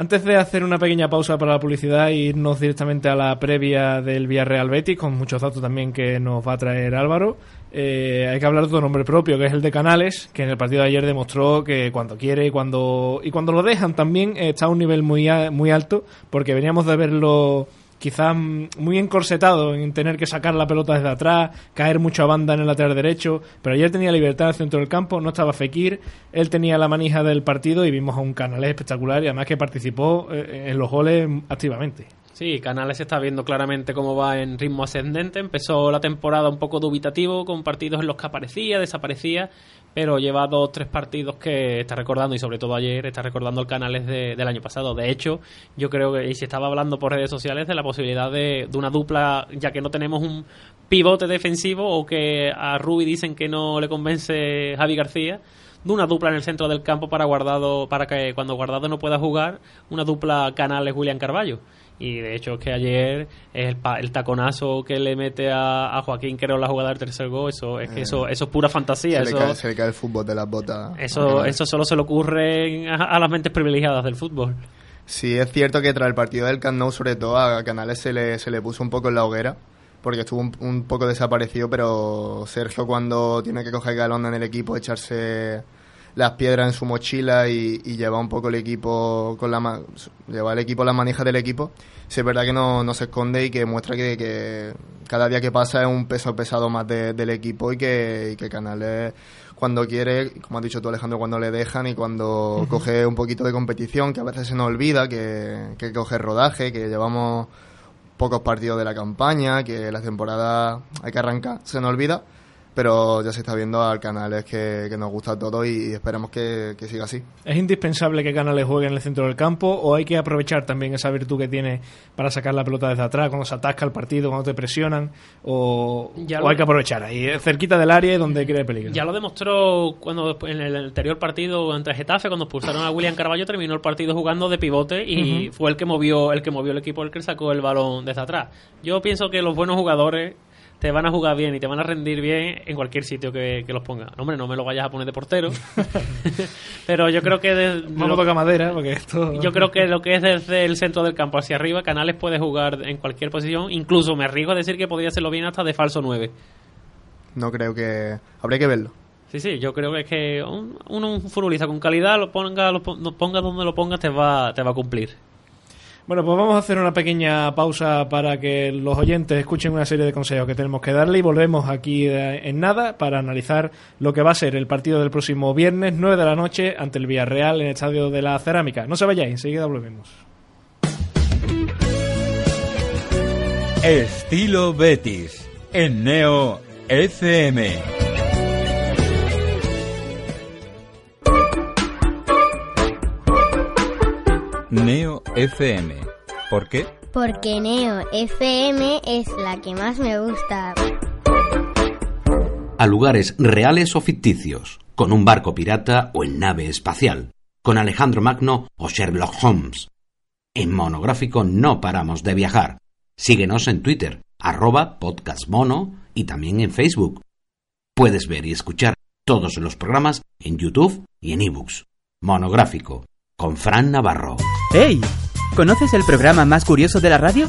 Antes de hacer una pequeña pausa para la publicidad e irnos directamente a la previa del Villarreal Betis, con muchos datos también que nos va a traer Álvaro, eh, hay que hablar de otro nombre propio, que es el de Canales, que en el partido de ayer demostró que cuando quiere y cuando, y cuando lo dejan también está a un nivel muy, muy alto, porque veníamos de verlo quizás mm, muy encorsetado en tener que sacar la pelota desde atrás, caer mucho banda en el lateral derecho, pero ayer tenía libertad en el centro del campo, no estaba Fekir, él tenía la manija del partido y vimos a un Canales espectacular y además que participó eh, en los goles activamente. Sí, Canales está viendo claramente cómo va en ritmo ascendente. Empezó la temporada un poco dubitativo, con partidos en los que aparecía, desaparecía, pero lleva dos tres partidos que está recordando, y sobre todo ayer, está recordando el Canales de- del año pasado. De hecho, yo creo que, y se estaba hablando por redes sociales, de la posibilidad de, de una dupla, ya que no tenemos un pivote defensivo o que a Rubi dicen que no le convence Javi García de una dupla en el centro del campo para guardado para que cuando guardado no pueda jugar una dupla Canales William Carballo y de hecho es que ayer el, el taconazo que le mete a, a, Joaquín creo la jugada del tercer gol eso es que eso eso es pura fantasía se, eso, le cae, se le cae el fútbol de las botas. eso eso solo se le ocurre a, a, las mentes privilegiadas del fútbol. Sí es cierto que tras el partido del Camp Nou sobre todo a Canales se le, se le puso un poco en la hoguera porque estuvo un, un poco desaparecido pero Sergio cuando tiene que coger galón en el equipo echarse las piedras en su mochila y, y lleva un poco el equipo con la lleva el equipo las manijas del equipo sí es verdad que no, no se esconde y que muestra que, que, cada día que pasa es un peso pesado más de, del equipo y que, y que Canales cuando quiere, como has dicho tú Alejandro, cuando le dejan y cuando uh -huh. coge un poquito de competición, que a veces se nos olvida que, que coge rodaje, que llevamos pocos partidos de la campaña, que la temporada hay que arrancar, se nos olvida pero ya se está viendo al Canales que, que nos gusta todo y esperamos que, que, siga así. ¿Es indispensable que Canales juegue en el centro del campo o hay que aprovechar también esa virtud que tiene para sacar la pelota desde atrás, cuando se atasca el partido, cuando te presionan? ¿O, o hay que aprovechar ahí, cerquita del área donde cree peligro? Ya lo demostró cuando en el anterior partido ante Getafe, cuando expulsaron a William Carballo, terminó el partido jugando de pivote y uh -huh. fue el que movió el que movió el equipo, el que sacó el balón desde atrás. Yo pienso que los buenos jugadores te van a jugar bien y te van a rendir bien en cualquier sitio que, que los ponga. No, hombre, no me lo vayas a poner de portero. pero yo creo que... De, Vamos a madera, porque esto... Yo creo que lo que es desde el centro del campo hacia arriba, Canales puede jugar en cualquier posición. Incluso me arriesgo a decir que podría hacerlo bien hasta de falso 9. No creo que... Habría que verlo. Sí, sí, yo creo que es que un, un, un futbolista con calidad, lo ponga, lo ponga donde lo pongas, te va, te va a cumplir. Bueno, pues vamos a hacer una pequeña pausa para que los oyentes escuchen una serie de consejos que tenemos que darle y volvemos aquí en nada para analizar lo que va a ser el partido del próximo viernes 9 de la noche ante el Villarreal en el Estadio de la Cerámica. No se vayáis, enseguida volvemos. Estilo Betis en Neo FM. Neo FM. ¿Por qué? Porque Neo FM es la que más me gusta. A lugares reales o ficticios, con un barco pirata o en nave espacial, con Alejandro Magno o Sherlock Holmes. En monográfico no paramos de viajar. Síguenos en Twitter, arroba podcastmono y también en Facebook. Puedes ver y escuchar todos los programas en YouTube y en ebooks. Monográfico, con Fran Navarro. ¡Hey! ¿Conoces el programa más curioso de la radio?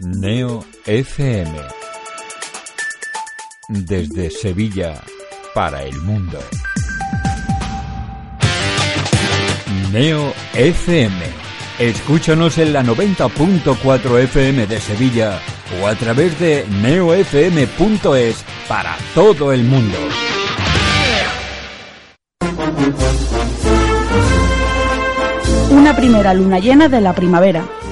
Neo FM. Desde Sevilla para el mundo. Neo FM. Escúchanos en la 90.4 FM de Sevilla o a través de neofm.es para todo el mundo. Una primera luna llena de la primavera.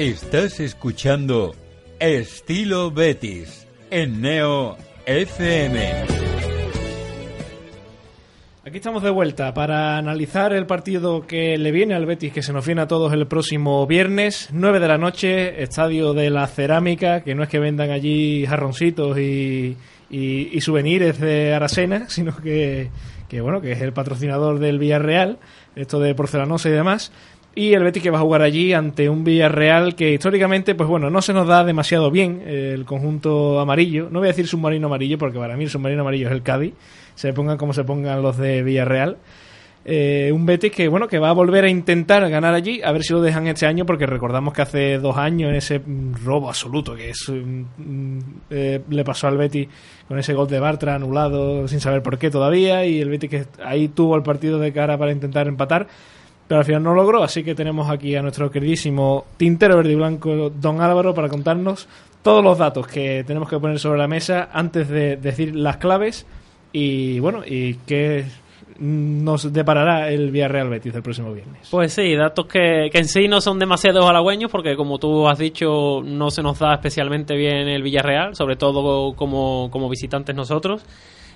Estás escuchando Estilo Betis en Neo FM. Aquí estamos de vuelta para analizar el partido que le viene al Betis, que se nos viene a todos el próximo viernes, 9 de la noche, Estadio de la Cerámica, que no es que vendan allí jarroncitos y, y, souvenirs de Arasena, sino que, que, bueno, que es el patrocinador del Villarreal, esto de porcelanosa y demás. Y el Betis que va a jugar allí ante un Villarreal que históricamente, pues bueno, no se nos da demasiado bien eh, el conjunto amarillo. No voy a decir submarino amarillo porque para mí el submarino amarillo es el Cádiz. Se pongan como se pongan los de Villarreal. Eh, un Betis que bueno que va a volver a intentar ganar allí a ver si lo dejan este año porque recordamos que hace dos años en ese mm, robo absoluto que es mm, eh, le pasó al Betis con ese gol de Bartra anulado sin saber por qué todavía y el Betis que ahí tuvo el partido de cara para intentar empatar pero al final no logró así que tenemos aquí a nuestro queridísimo tintero verde y blanco don Álvaro para contarnos todos los datos que tenemos que poner sobre la mesa antes de decir las claves y bueno y qué nos deparará el Villarreal Betis el próximo viernes. Pues sí, datos que, en sí no son demasiado halagüeños porque como tú has dicho no se nos da especialmente bien el Villarreal, sobre todo como, como visitantes nosotros.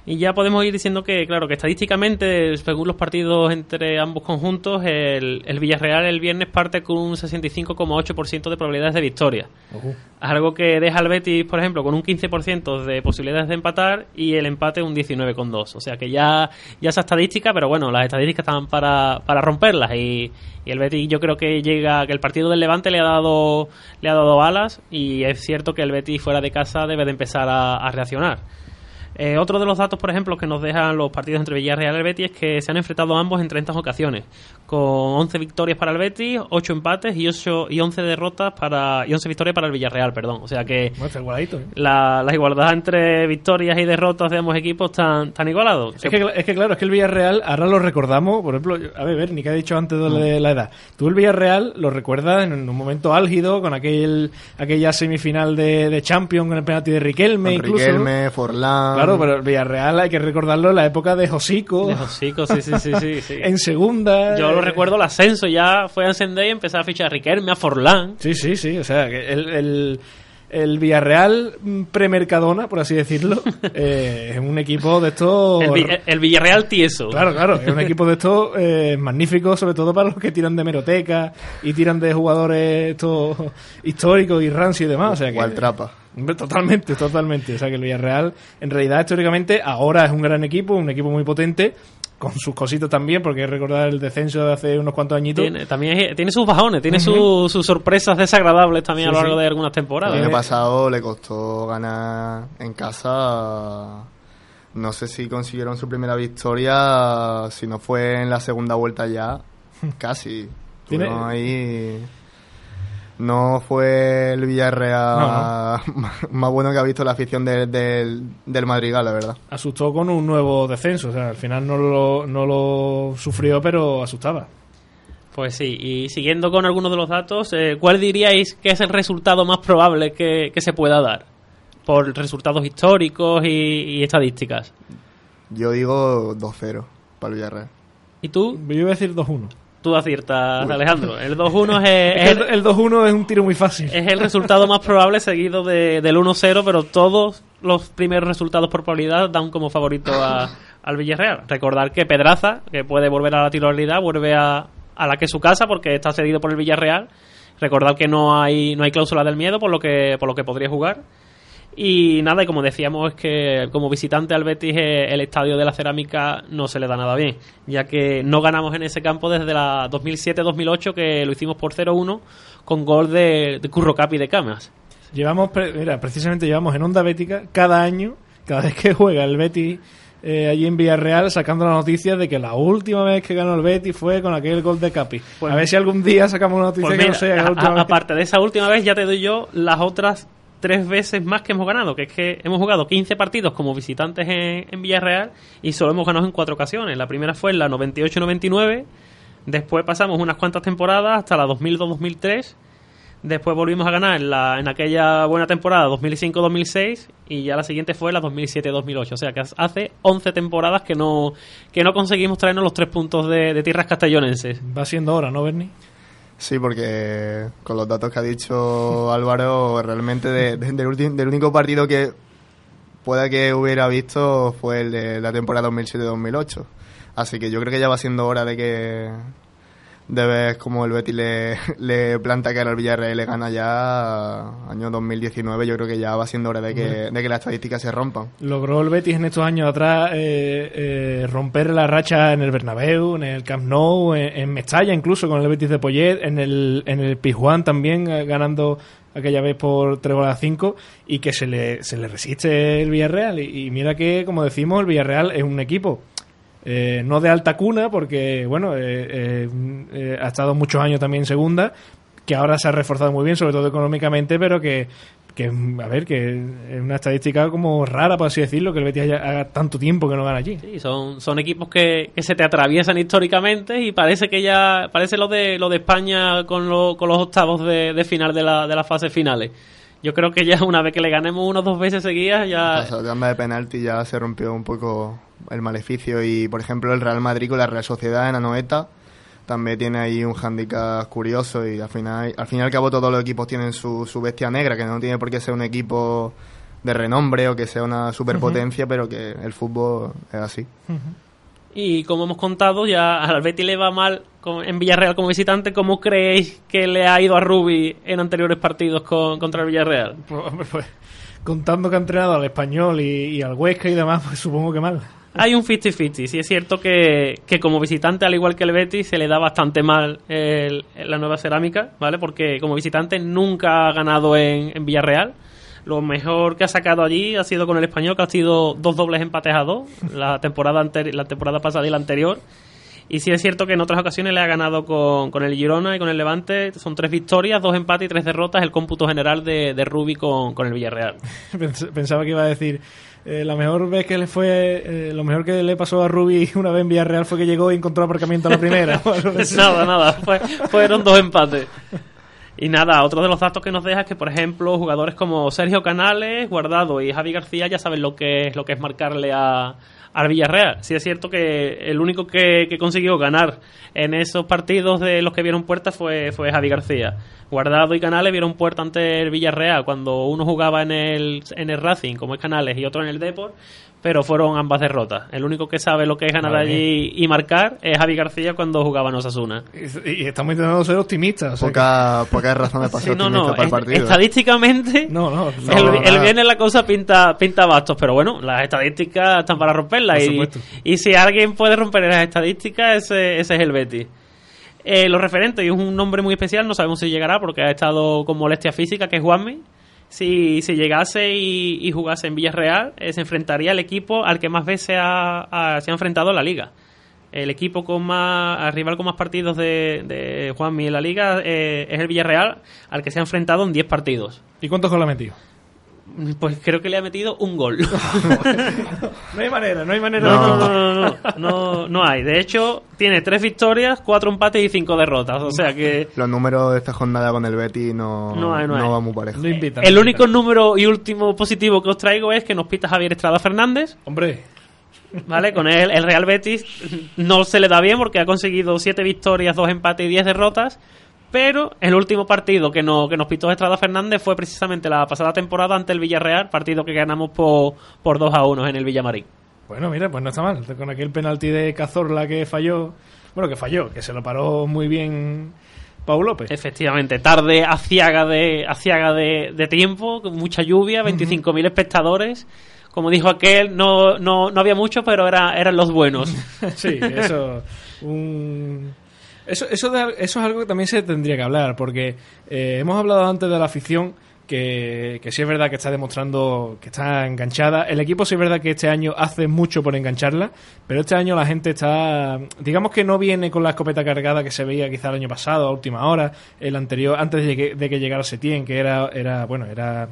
Y ya podemos ir diciendo que, claro, que estadísticamente, según los partidos entre ambos conjuntos, el, el Villarreal el viernes parte con un 65,8% de probabilidades de victoria. Algo que deja al Betis, por ejemplo, con un 15% de posibilidades de empatar y el empate un 19,2%. O sea que ya, ya esa estadística, pero bueno, las estadísticas están para, para romperlas y, y el Betis yo creo que llega, que el partido del Levante le ha dado, le ha dado alas y es cierto que el Betis fuera de casa debe de empezar a, a reaccionar. Eh, otro de los datos, por ejemplo, que nos dejan los partidos entre Villarreal y Betis es que se han enfrentado ambos en 30 ocasiones, con 11 victorias para el Betis, 8 empates y, 8, y 11 derrotas para y 11 victorias para el Villarreal, perdón. O sea que Bueno, está igualadito, ¿eh? la, la igualdad entre victorias y derrotas de ambos equipos están tan igualados. Es que, es que claro, es que el Villarreal, ahora lo recordamos, por ejemplo, a ver, ni que ha dicho antes de la- la edad. Tú el Villarreal lo recuerdas en un momento álgido, con aquel aquella semifinal de, de Champions, con el penalti de Riquelme, Con incluso. Riquelme, Forlán. Claro, pero el Villarreal hay que recordarlo en la época de Josico. De Josico, sí, sí, sí, sí, sí. en segunda. Yo lo recuerdo el ascenso, ya fue a encender y empezar a fichar a Riquelme, a Forlán. Sí, sí, sí. O sea, que el, el, el Villarreal mm, pre-Mercadona, por así decirlo, eh, es un equipo de estos. El, Vi- el Villarreal tieso. Claro, claro, es un equipo de estos eh, magníficos, sobre todo para los que tiran de meroteca y tiran de jugadores estos históricos y rancio y demás. O sea que, Waltrapa. Hombre, Totalmente, totalmente. O sea que el Villarreal, en realidad, históricamente, ahora es un gran equipo, un equipo muy potente, con sus cositas también, porque recordar el descenso de hace unos cuantos añitos. Tiene, también es- tiene sus bajones, tiene sus sorpresas desagradables también Sí, a lo largo sí. de algunas El temporadas. año pasado le costó ganar en casa. No sé si consiguieron su primera victoria. Si no fue en la segunda vuelta ya, casi. Tiene- ahí. No fue el Villarreal más bueno que ha visto la afición del- del, del Madrigal, la verdad. Asustó con un nuevo descenso. O sea, al final no lo, no lo sufrió, pero asustaba. Pues sí, y siguiendo con algunos de los datos, eh, ¿cuál diríais que es el resultado más probable que, que se pueda dar? Por resultados históricos y, y estadísticas. Yo digo 2-0 para el Villarreal. ¿Y tú? Yo iba a decir 2-1. Tú aciertas, Alejandro. El 2-1 es, el, el, el 2-1 es un tiro muy fácil. es el resultado más probable seguido de- del 1-0, pero todos los primeros resultados por probabilidad dan como favorito a- al Villarreal. Recordar que Pedraza, que puede volver a la titularidad, vuelve a, a la que es su casa porque está cedido por el Villarreal. Recordar que no hay, no hay cláusula del miedo, por lo que, por lo que podría jugar. Y nada, y como decíamos, es que como visitante al Betis eh, el estadio de la cerámica no se le da nada bien, ya que no ganamos en ese campo desde la 2007-2008, que lo hicimos por 0-1 con gol de, de Curro Capi de Camas. Llevamos, mira, precisamente llevamos en Onda Bética cada año, cada vez que juega el Betis eh, allí en Villarreal, sacando la noticia de que la última vez que ganó el Betis fue con aquel gol de Capi. Pues- a ver si algún día sacamos una noticia Pues que no sea la a- última a- vez. aparte de esa última vez, ya te doy yo las otras tres veces más que hemos ganado, que es que hemos jugado 15 partidos como visitantes en, en Villarreal y solo hemos ganado en cuatro ocasiones. La primera fue en la 98-99, después pasamos unas cuantas temporadas hasta la 2002-2003, después volvimos a ganar en, la, en aquella buena temporada 2005-2006 y ya la siguiente fue la 2007-2008. O sea que hace 11 temporadas que no, que no conseguimos traernos los tres puntos de, de tierras castellonenses. Va siendo hora, ¿no, Bernie? Sí, porque con los datos que ha dicho Álvaro, realmente de- de- del, ulti- del único partido que pueda que hubiera visto fue el de la temporada 2007-2008. Así que yo creo que ya va siendo hora de que de ver cómo el Betis le, le planta cara al Villarreal le gana ya año 2019. Yo creo que ya va siendo hora de que, de que las estadísticas se rompan. Logró el Betis en estos años atrás eh, eh, romper la racha en el Bernabéu, en el Camp Nou, en, en Mestalla incluso con el Betis de Poyet, en el, en el Pizjuán también eh, ganando aquella vez por 3 goles a 5 y que se le, se le resiste el Villarreal. Y, y mira que, como decimos, el Villarreal es un equipo eh, no de alta cuna, porque bueno, eh, eh, eh, ha estado muchos años también en segunda, que ahora se ha reforzado muy bien, sobre todo económicamente, pero que, que a ver, que es una estadística como rara, por así decirlo, que el Betis haya, haga tanto tiempo que no gana allí. Sí, son, son equipos que, que se te atraviesan históricamente y parece que ya parece lo de lo de España con, lo- con los octavos de, de final de la, de las fases finales. Yo creo que ya una vez que le ganemos uno o dos veces seguidas ya La de penalti ya se rompió un poco el maleficio y, por ejemplo, el Real Madrid con la Real Sociedad en Anoeta también tiene ahí un hándicap curioso y al final, al fin y al cabo todos los equipos tienen su, su bestia negra, que no tiene por qué ser un equipo de renombre o que sea una superpotencia, pero que el fútbol es así. Y como hemos contado, ya al Betis le va mal en Villarreal como visitante. ¿Cómo creéis que le ha ido a Rubi en anteriores partidos con- contra el Villarreal? Pues, pues, contando que ha entrenado al español y, y al Huesca y demás, pues supongo que mal. Hay un 50-50. Sí es cierto que, que como visitante, al igual que el Betis, se le da bastante mal el- la nueva cerámica, ¿vale? Porque como visitante nunca ha ganado en, en Villarreal. Lo mejor que ha sacado allí ha sido con el español, que ha sido dos dobles empates a dos, la temporada, la temporada pasada y la anterior. Y sí es cierto que en otras ocasiones le ha ganado con, con el Girona y con el Levante. Son tres victorias, dos empates y tres derrotas, el cómputo general de, de Rubi con, con el Villarreal. Pens- Pensaba que iba a decir, eh, la mejor vez que le fue, eh, lo mejor que le pasó a Rubi una vez en Villarreal fue que llegó y encontró aparcamiento a la primera. nada, nada. Fue- fueron dos empates. Y nada, otro de los datos que nos deja es que, por ejemplo, jugadores como Sergio Canales, Guardado y Javi García ya saben lo que es, lo que es marcarle a, al Villarreal. Sí es cierto que el único que, consiguió ganar en esos partidos de los que vieron puerta fue, fue Javi García. Guardado y Canales vieron puerta ante el Villarreal cuando uno jugaba en el, en el Racing, como es Canales, y otro en el Deport, pero fueron ambas derrotas. El único que sabe lo que es ganar allí y marcar es Javi García cuando jugaba en Osasuna. Y, y estamos intentando ser optimistas. o sea Poca, pocas razones para Sí, no, para el partido. estadísticamente No, no, el, no, el en la cosa pinta, pinta bastos, pero bueno, las estadísticas están para romperlas y, y si alguien puede romper las estadísticas, ese, ese es el Betis. Eh, los referentes, y es un nombre muy especial, no sabemos si llegará porque ha estado con molestia física, que es Juanmi. Si, si llegase y, jugase en Villarreal, eh, se enfrentaría al equipo al que más veces se ha, se enfrentado en la liga. El equipo con más, al rival con más partidos de, de Juanmi en la liga eh, es el Villarreal, al que se ha enfrentado en 10 partidos. ¿Y cuántos goles ha metido? Pues creo que le ha metido un gol. No hay manera, no hay manera. No, no, no, no, no, no, no hay. De hecho, tiene tres victorias, cuatro empates y cinco derrotas. O sea que Los números de esta jornada con el Betis no, No hay, no hay. va muy parejo. No invitan. el no único número y último positivo que os traigo es que nos pita Javier Estrada Fernández. Hombre, ¿Vale? Con él, el Real Betis no se le da bien porque ha conseguido siete victorias, dos empates y diez derrotas. Pero el último partido que, no, que nos pitó Estrada Fernández fue precisamente la pasada temporada ante el Villarreal, partido que ganamos por, por 2 a 1 en el Villamarín. bueno, mira, pues no está mal. Con aquel penalti de Cazorla que falló, bueno, que falló, que se lo paró muy bien Pau López. Efectivamente, tarde aciaga de, aciaga de, de tiempo, con mucha lluvia, 25.000 espectadores. Como dijo aquel, no, no, no había muchos, pero era, eran los buenos. Sí, eso. un- Eso, eso, de- eso es algo que también se tendría que hablar, porque eh, hemos hablado antes de la afición, que, que sí es verdad que está demostrando que está enganchada. El equipo sí es verdad que este año hace mucho por engancharla, pero este año la gente está, digamos que no viene con la escopeta cargada que se veía quizá el año pasado, a última hora, el anterior, antes de que, de que llegara Setién, que era, era, bueno, era,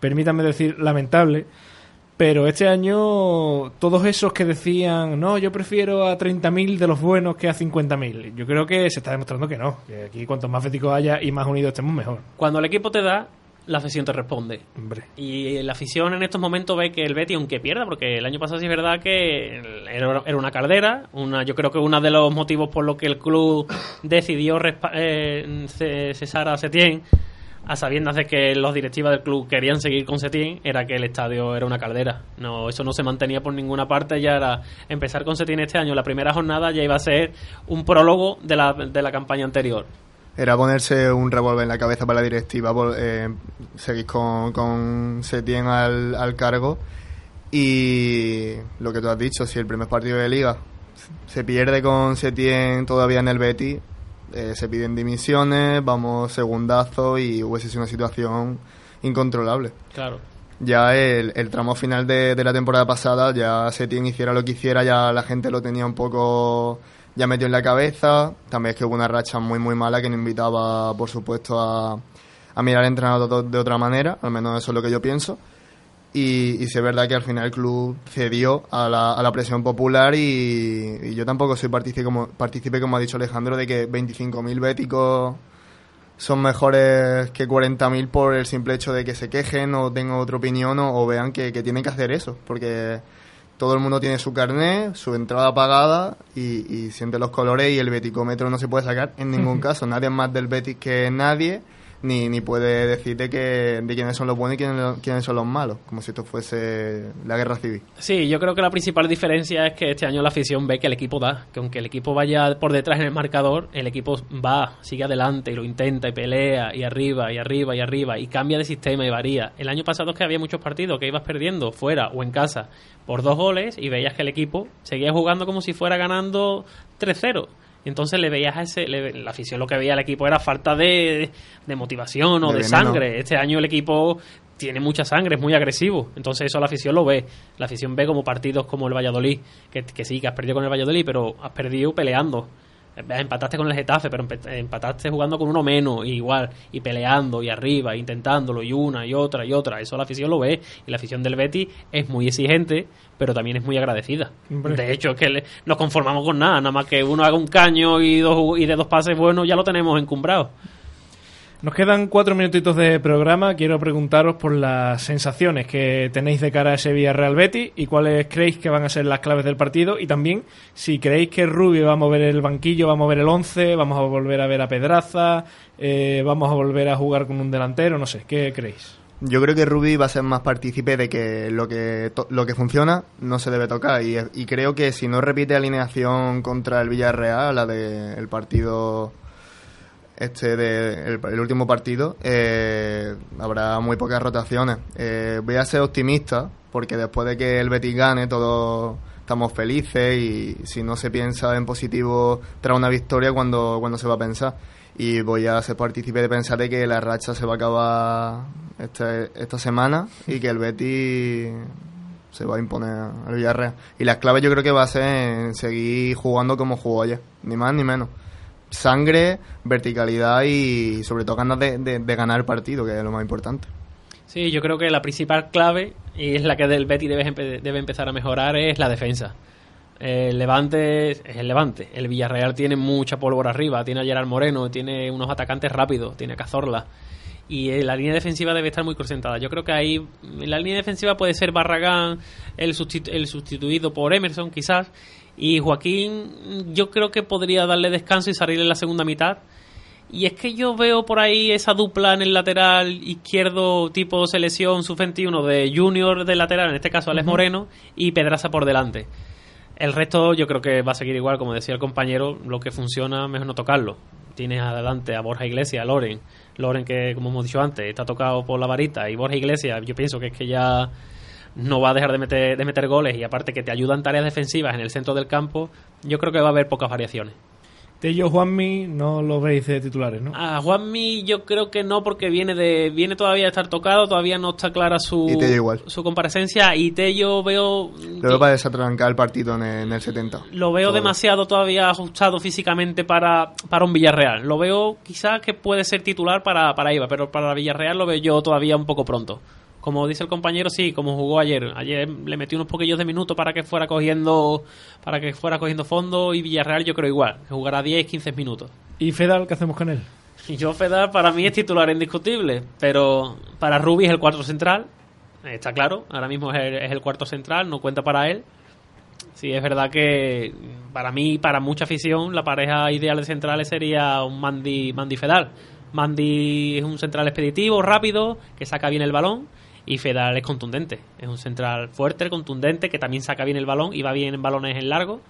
permítanme decir, lamentable. Pero este año, todos esos que decían, no, yo prefiero a 30.000 de los buenos que a 50.000, yo creo que se está demostrando que no. Que aquí, cuanto más béticos haya y más unidos estemos, mejor. Cuando el equipo te da, la afición te responde. Hombre. Y la afición en estos momentos ve que el Betty, aunque pierda, porque el año pasado sí es verdad que era una caldera, una, yo creo que uno de los motivos por los que el club decidió eh, ce- cesar a Setién, a sabiendas de que los directivas del club querían seguir con Setién, era que el estadio era una caldera. No, eso no se mantenía por ninguna parte, ya era empezar con Setién este año. La primera jornada ya iba a ser un prólogo de la, de la campaña anterior. Era ponerse un revólver en la cabeza para la directiva, eh, seguir con, con Setién al, al cargo. Y lo que tú has dicho, si el primer partido de liga se pierde con Setién todavía en el Betis, eh, se piden dimisiones, vamos segundazo y hubiese sido una situación incontrolable. Claro. Ya el, el tramo final de, de la temporada pasada, ya Setién hiciera lo que hiciera, ya la gente lo tenía un poco ya metido en la cabeza. También es que hubo una racha muy, muy mala que nos invitaba, por supuesto, a, a mirar al entrenador de, de otra manera, al menos eso es lo que yo pienso. Y, y sí es verdad que al final el club cedió a la, a la presión popular y, y yo tampoco soy partícipe como, partícipe, como ha dicho Alejandro, de que 25.000 béticos son mejores que 40.000 por el simple hecho de que se quejen o tengan otra opinión o, o vean que, que tienen que hacer eso, porque todo el mundo tiene su carnet, su entrada pagada y, y siente los colores y el beticómetro no se puede sacar en ningún caso. Nadie es más del Betis que nadie, ni, ni puede decir de, que, de quiénes son los buenos y quiénes, quiénes son los malos, como si esto fuese la guerra civil. Sí, yo creo que la principal diferencia es que este año la afición ve que el equipo da, que aunque el equipo vaya por detrás en el marcador, el equipo va, sigue adelante y lo intenta y pelea y arriba y arriba y arriba y cambia de sistema y varía. El año pasado es que había muchos partidos que ibas perdiendo fuera o en casa por dos goles y veías que el equipo seguía jugando como si fuera ganando 3-0. Entonces le veías a ese, le- la afición lo que veía al equipo era falta de, de motivación o De de, sangre. Este año el equipo tiene mucha sangre, es muy agresivo. Entonces eso la afición lo ve. La afición ve como partidos como el Valladolid, que, que sí, que has perdido con el Valladolid, pero has perdido peleando. Empataste con el Getafe, pero empataste jugando con uno menos, y igual, y peleando, y arriba, intentándolo, y una, y otra, y otra. Eso la afición lo ve. Y la afición del Betis es muy exigente, pero también es muy agradecida. Hombre. De hecho, es que le- nos conformamos con nada. Nada más que uno haga un caño y, dos, y de dos pases buenos, ya lo tenemos encumbrado. Nos quedan cuatro minutitos de programa. Quiero preguntaros por las sensaciones que tenéis de cara a ese Villarreal Betis y cuáles creéis que van a ser las claves del partido. Y también si creéis que Rubio va a mover el banquillo, va a mover el 11, vamos a volver a ver a Pedraza, eh, vamos a volver a jugar con un delantero, no sé. ¿Qué creéis? Yo creo que Rubi va a ser más partícipe de que lo que lo que funciona no se debe tocar y, y creo que si no repite alineación contra el Villarreal, la del partido este de el, último partido, eh, habrá muy pocas rotaciones. Eh, voy a ser optimista porque después de que el Betis gane todos estamos felices y si no se piensa en positivo tras una victoria cuando cuando se va a pensar y voy a ser partícipe de pensar de que la racha se va a acabar este- esta semana y que el Betis se va a imponer al Villarreal. Y la clave yo creo que va a ser en seguir jugando como jugó ayer, ni más ni menos. Sangre, verticalidad y sobre todo ganas de, de- ganar el partido, que es lo más importante. Sí, yo creo que la principal clave, y es la que del Betty debe, debe empezar a mejorar, es la defensa. El Levante es el Levante. El Villarreal tiene mucha pólvora arriba. Tiene a Gerard Moreno, tiene unos atacantes rápidos, tiene a Cazorla. Y eh, la línea defensiva debe estar muy concentrada. Yo creo que ahí la línea defensiva puede ser Barragán el, sustitu- el sustituido por Emerson, quizás. Y Joaquín, yo creo que podría darle descanso y salir en la segunda mitad. Y es que yo veo por ahí esa dupla en el lateral izquierdo tipo selección sub-21 de Junior de lateral, en este caso Alex. Moreno, y Pedraza por delante. El resto yo creo que va a seguir igual, como decía el compañero, lo que funciona mejor no tocarlo. Tienes adelante a Borja Iglesias, a Loren. Loren que, como hemos dicho antes, está tocado por la varita. Y Borja Iglesias, yo pienso que es que ya no va a dejar de meter, de meter goles. Y aparte que te ayudan tareas defensivas en el centro del campo, yo creo que va a haber pocas variaciones. Tello Juanmi no lo veis de titulares, ¿no? A Juanmi yo creo que no porque viene de viene todavía a estar tocado, todavía no está clara su Y Tello igual. su comparecencia y Tello veo Luego para desatrancar el partido en el, en el 70. lo veo Todo. demasiado todavía ajustado físicamente para, para un Villarreal. Lo veo quizás que puede ser titular para, para Iba, pero para Villarreal lo veo yo todavía un poco pronto. Como dice el compañero, sí, como jugó ayer. Ayer le metió unos poquillos de minutos para que fuera cogiendo para que fuera cogiendo fondo y Villarreal yo creo igual, que jugará 10, 15 minutos. ¿Y Fedal qué hacemos con él? Yo Fedal para mí es titular indiscutible, pero para Rubi es el cuarto central, está claro, ahora mismo es el, es el cuarto central, no cuenta para él. Sí, es verdad que para mí, para mucha afición, la pareja ideal de centrales sería un Mandy, Mandy Fedal. Mandy es un central expeditivo, rápido, que saca bien el balón, y Fedal es contundente. Es un central fuerte, contundente, que también saca bien el balón y va bien en balones en largo,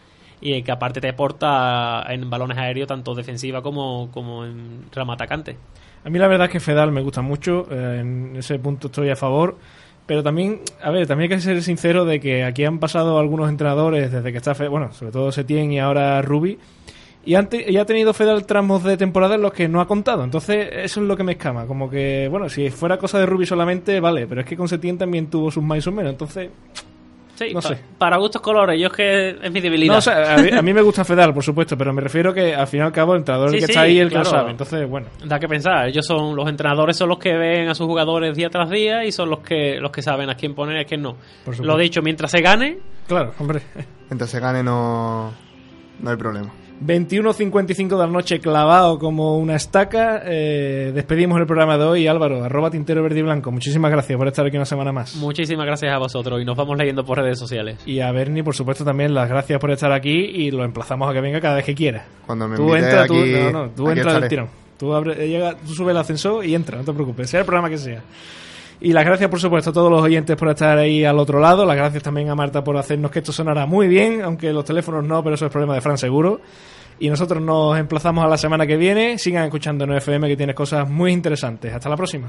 y que aparte te aporta en balones aéreos, tanto defensiva como, como en rama atacante. A mí la verdad es que Fedal me gusta mucho, eh, en ese punto estoy a favor. Pero también, a ver, también hay que ser sincero de que aquí han pasado algunos entrenadores desde que está, Fe- bueno, sobre todo Setién y ahora Rubi, y, ante- y ha tenido Fedal tramos de temporada en los que no ha contado. Entonces, eso es lo que me escama. Como que, bueno, si fuera cosa de Rubi solamente, vale, pero es que con Setién también tuvo sus más o menos. Entonces, Sí, No pa- sé. para gustos colores, yo es que es mi debilidad. no, o sea, a, mí, a mí me gusta Fedal, por supuesto, pero me refiero que al fin y al cabo el entrenador Sí, el que sí, está ahí el que claro. lo sabe. Entonces, bueno. Da que pensar, ellos son los entrenadores son los que ven a sus jugadores día tras día y son los que los que saben a quién poner y a quién no. Por supuesto. Lo dicho, mientras se gane, Claro, hombre. Mientras se gane no, no hay problema. 21.55 de la noche clavado como una estaca. Eh, despedimos el programa de hoy. Álvaro, arroba tintero verde y blanco. Muchísimas gracias por estar aquí una semana más. muchísimas gracias a vosotros y nos vamos leyendo por redes sociales. Y a Bernie, por supuesto, también las gracias por estar aquí y lo emplazamos a que venga cada vez que quiera. Cuando me tú entra, tú, aquí, no, no, tú aquí entra del tirón. Tú, abre- llega, tú sube el ascensor y entra, no te preocupes, sea el programa que sea. Y las gracias, por supuesto, a todos los oyentes por estar ahí al otro lado. Las gracias también a Marta por hacernos que esto sonara muy bien, aunque los teléfonos no, pero eso es problema de Fran seguro. Y nosotros nos emplazamos a la semana que viene. Sigan escuchando en FM que tiene cosas muy interesantes. Hasta la próxima.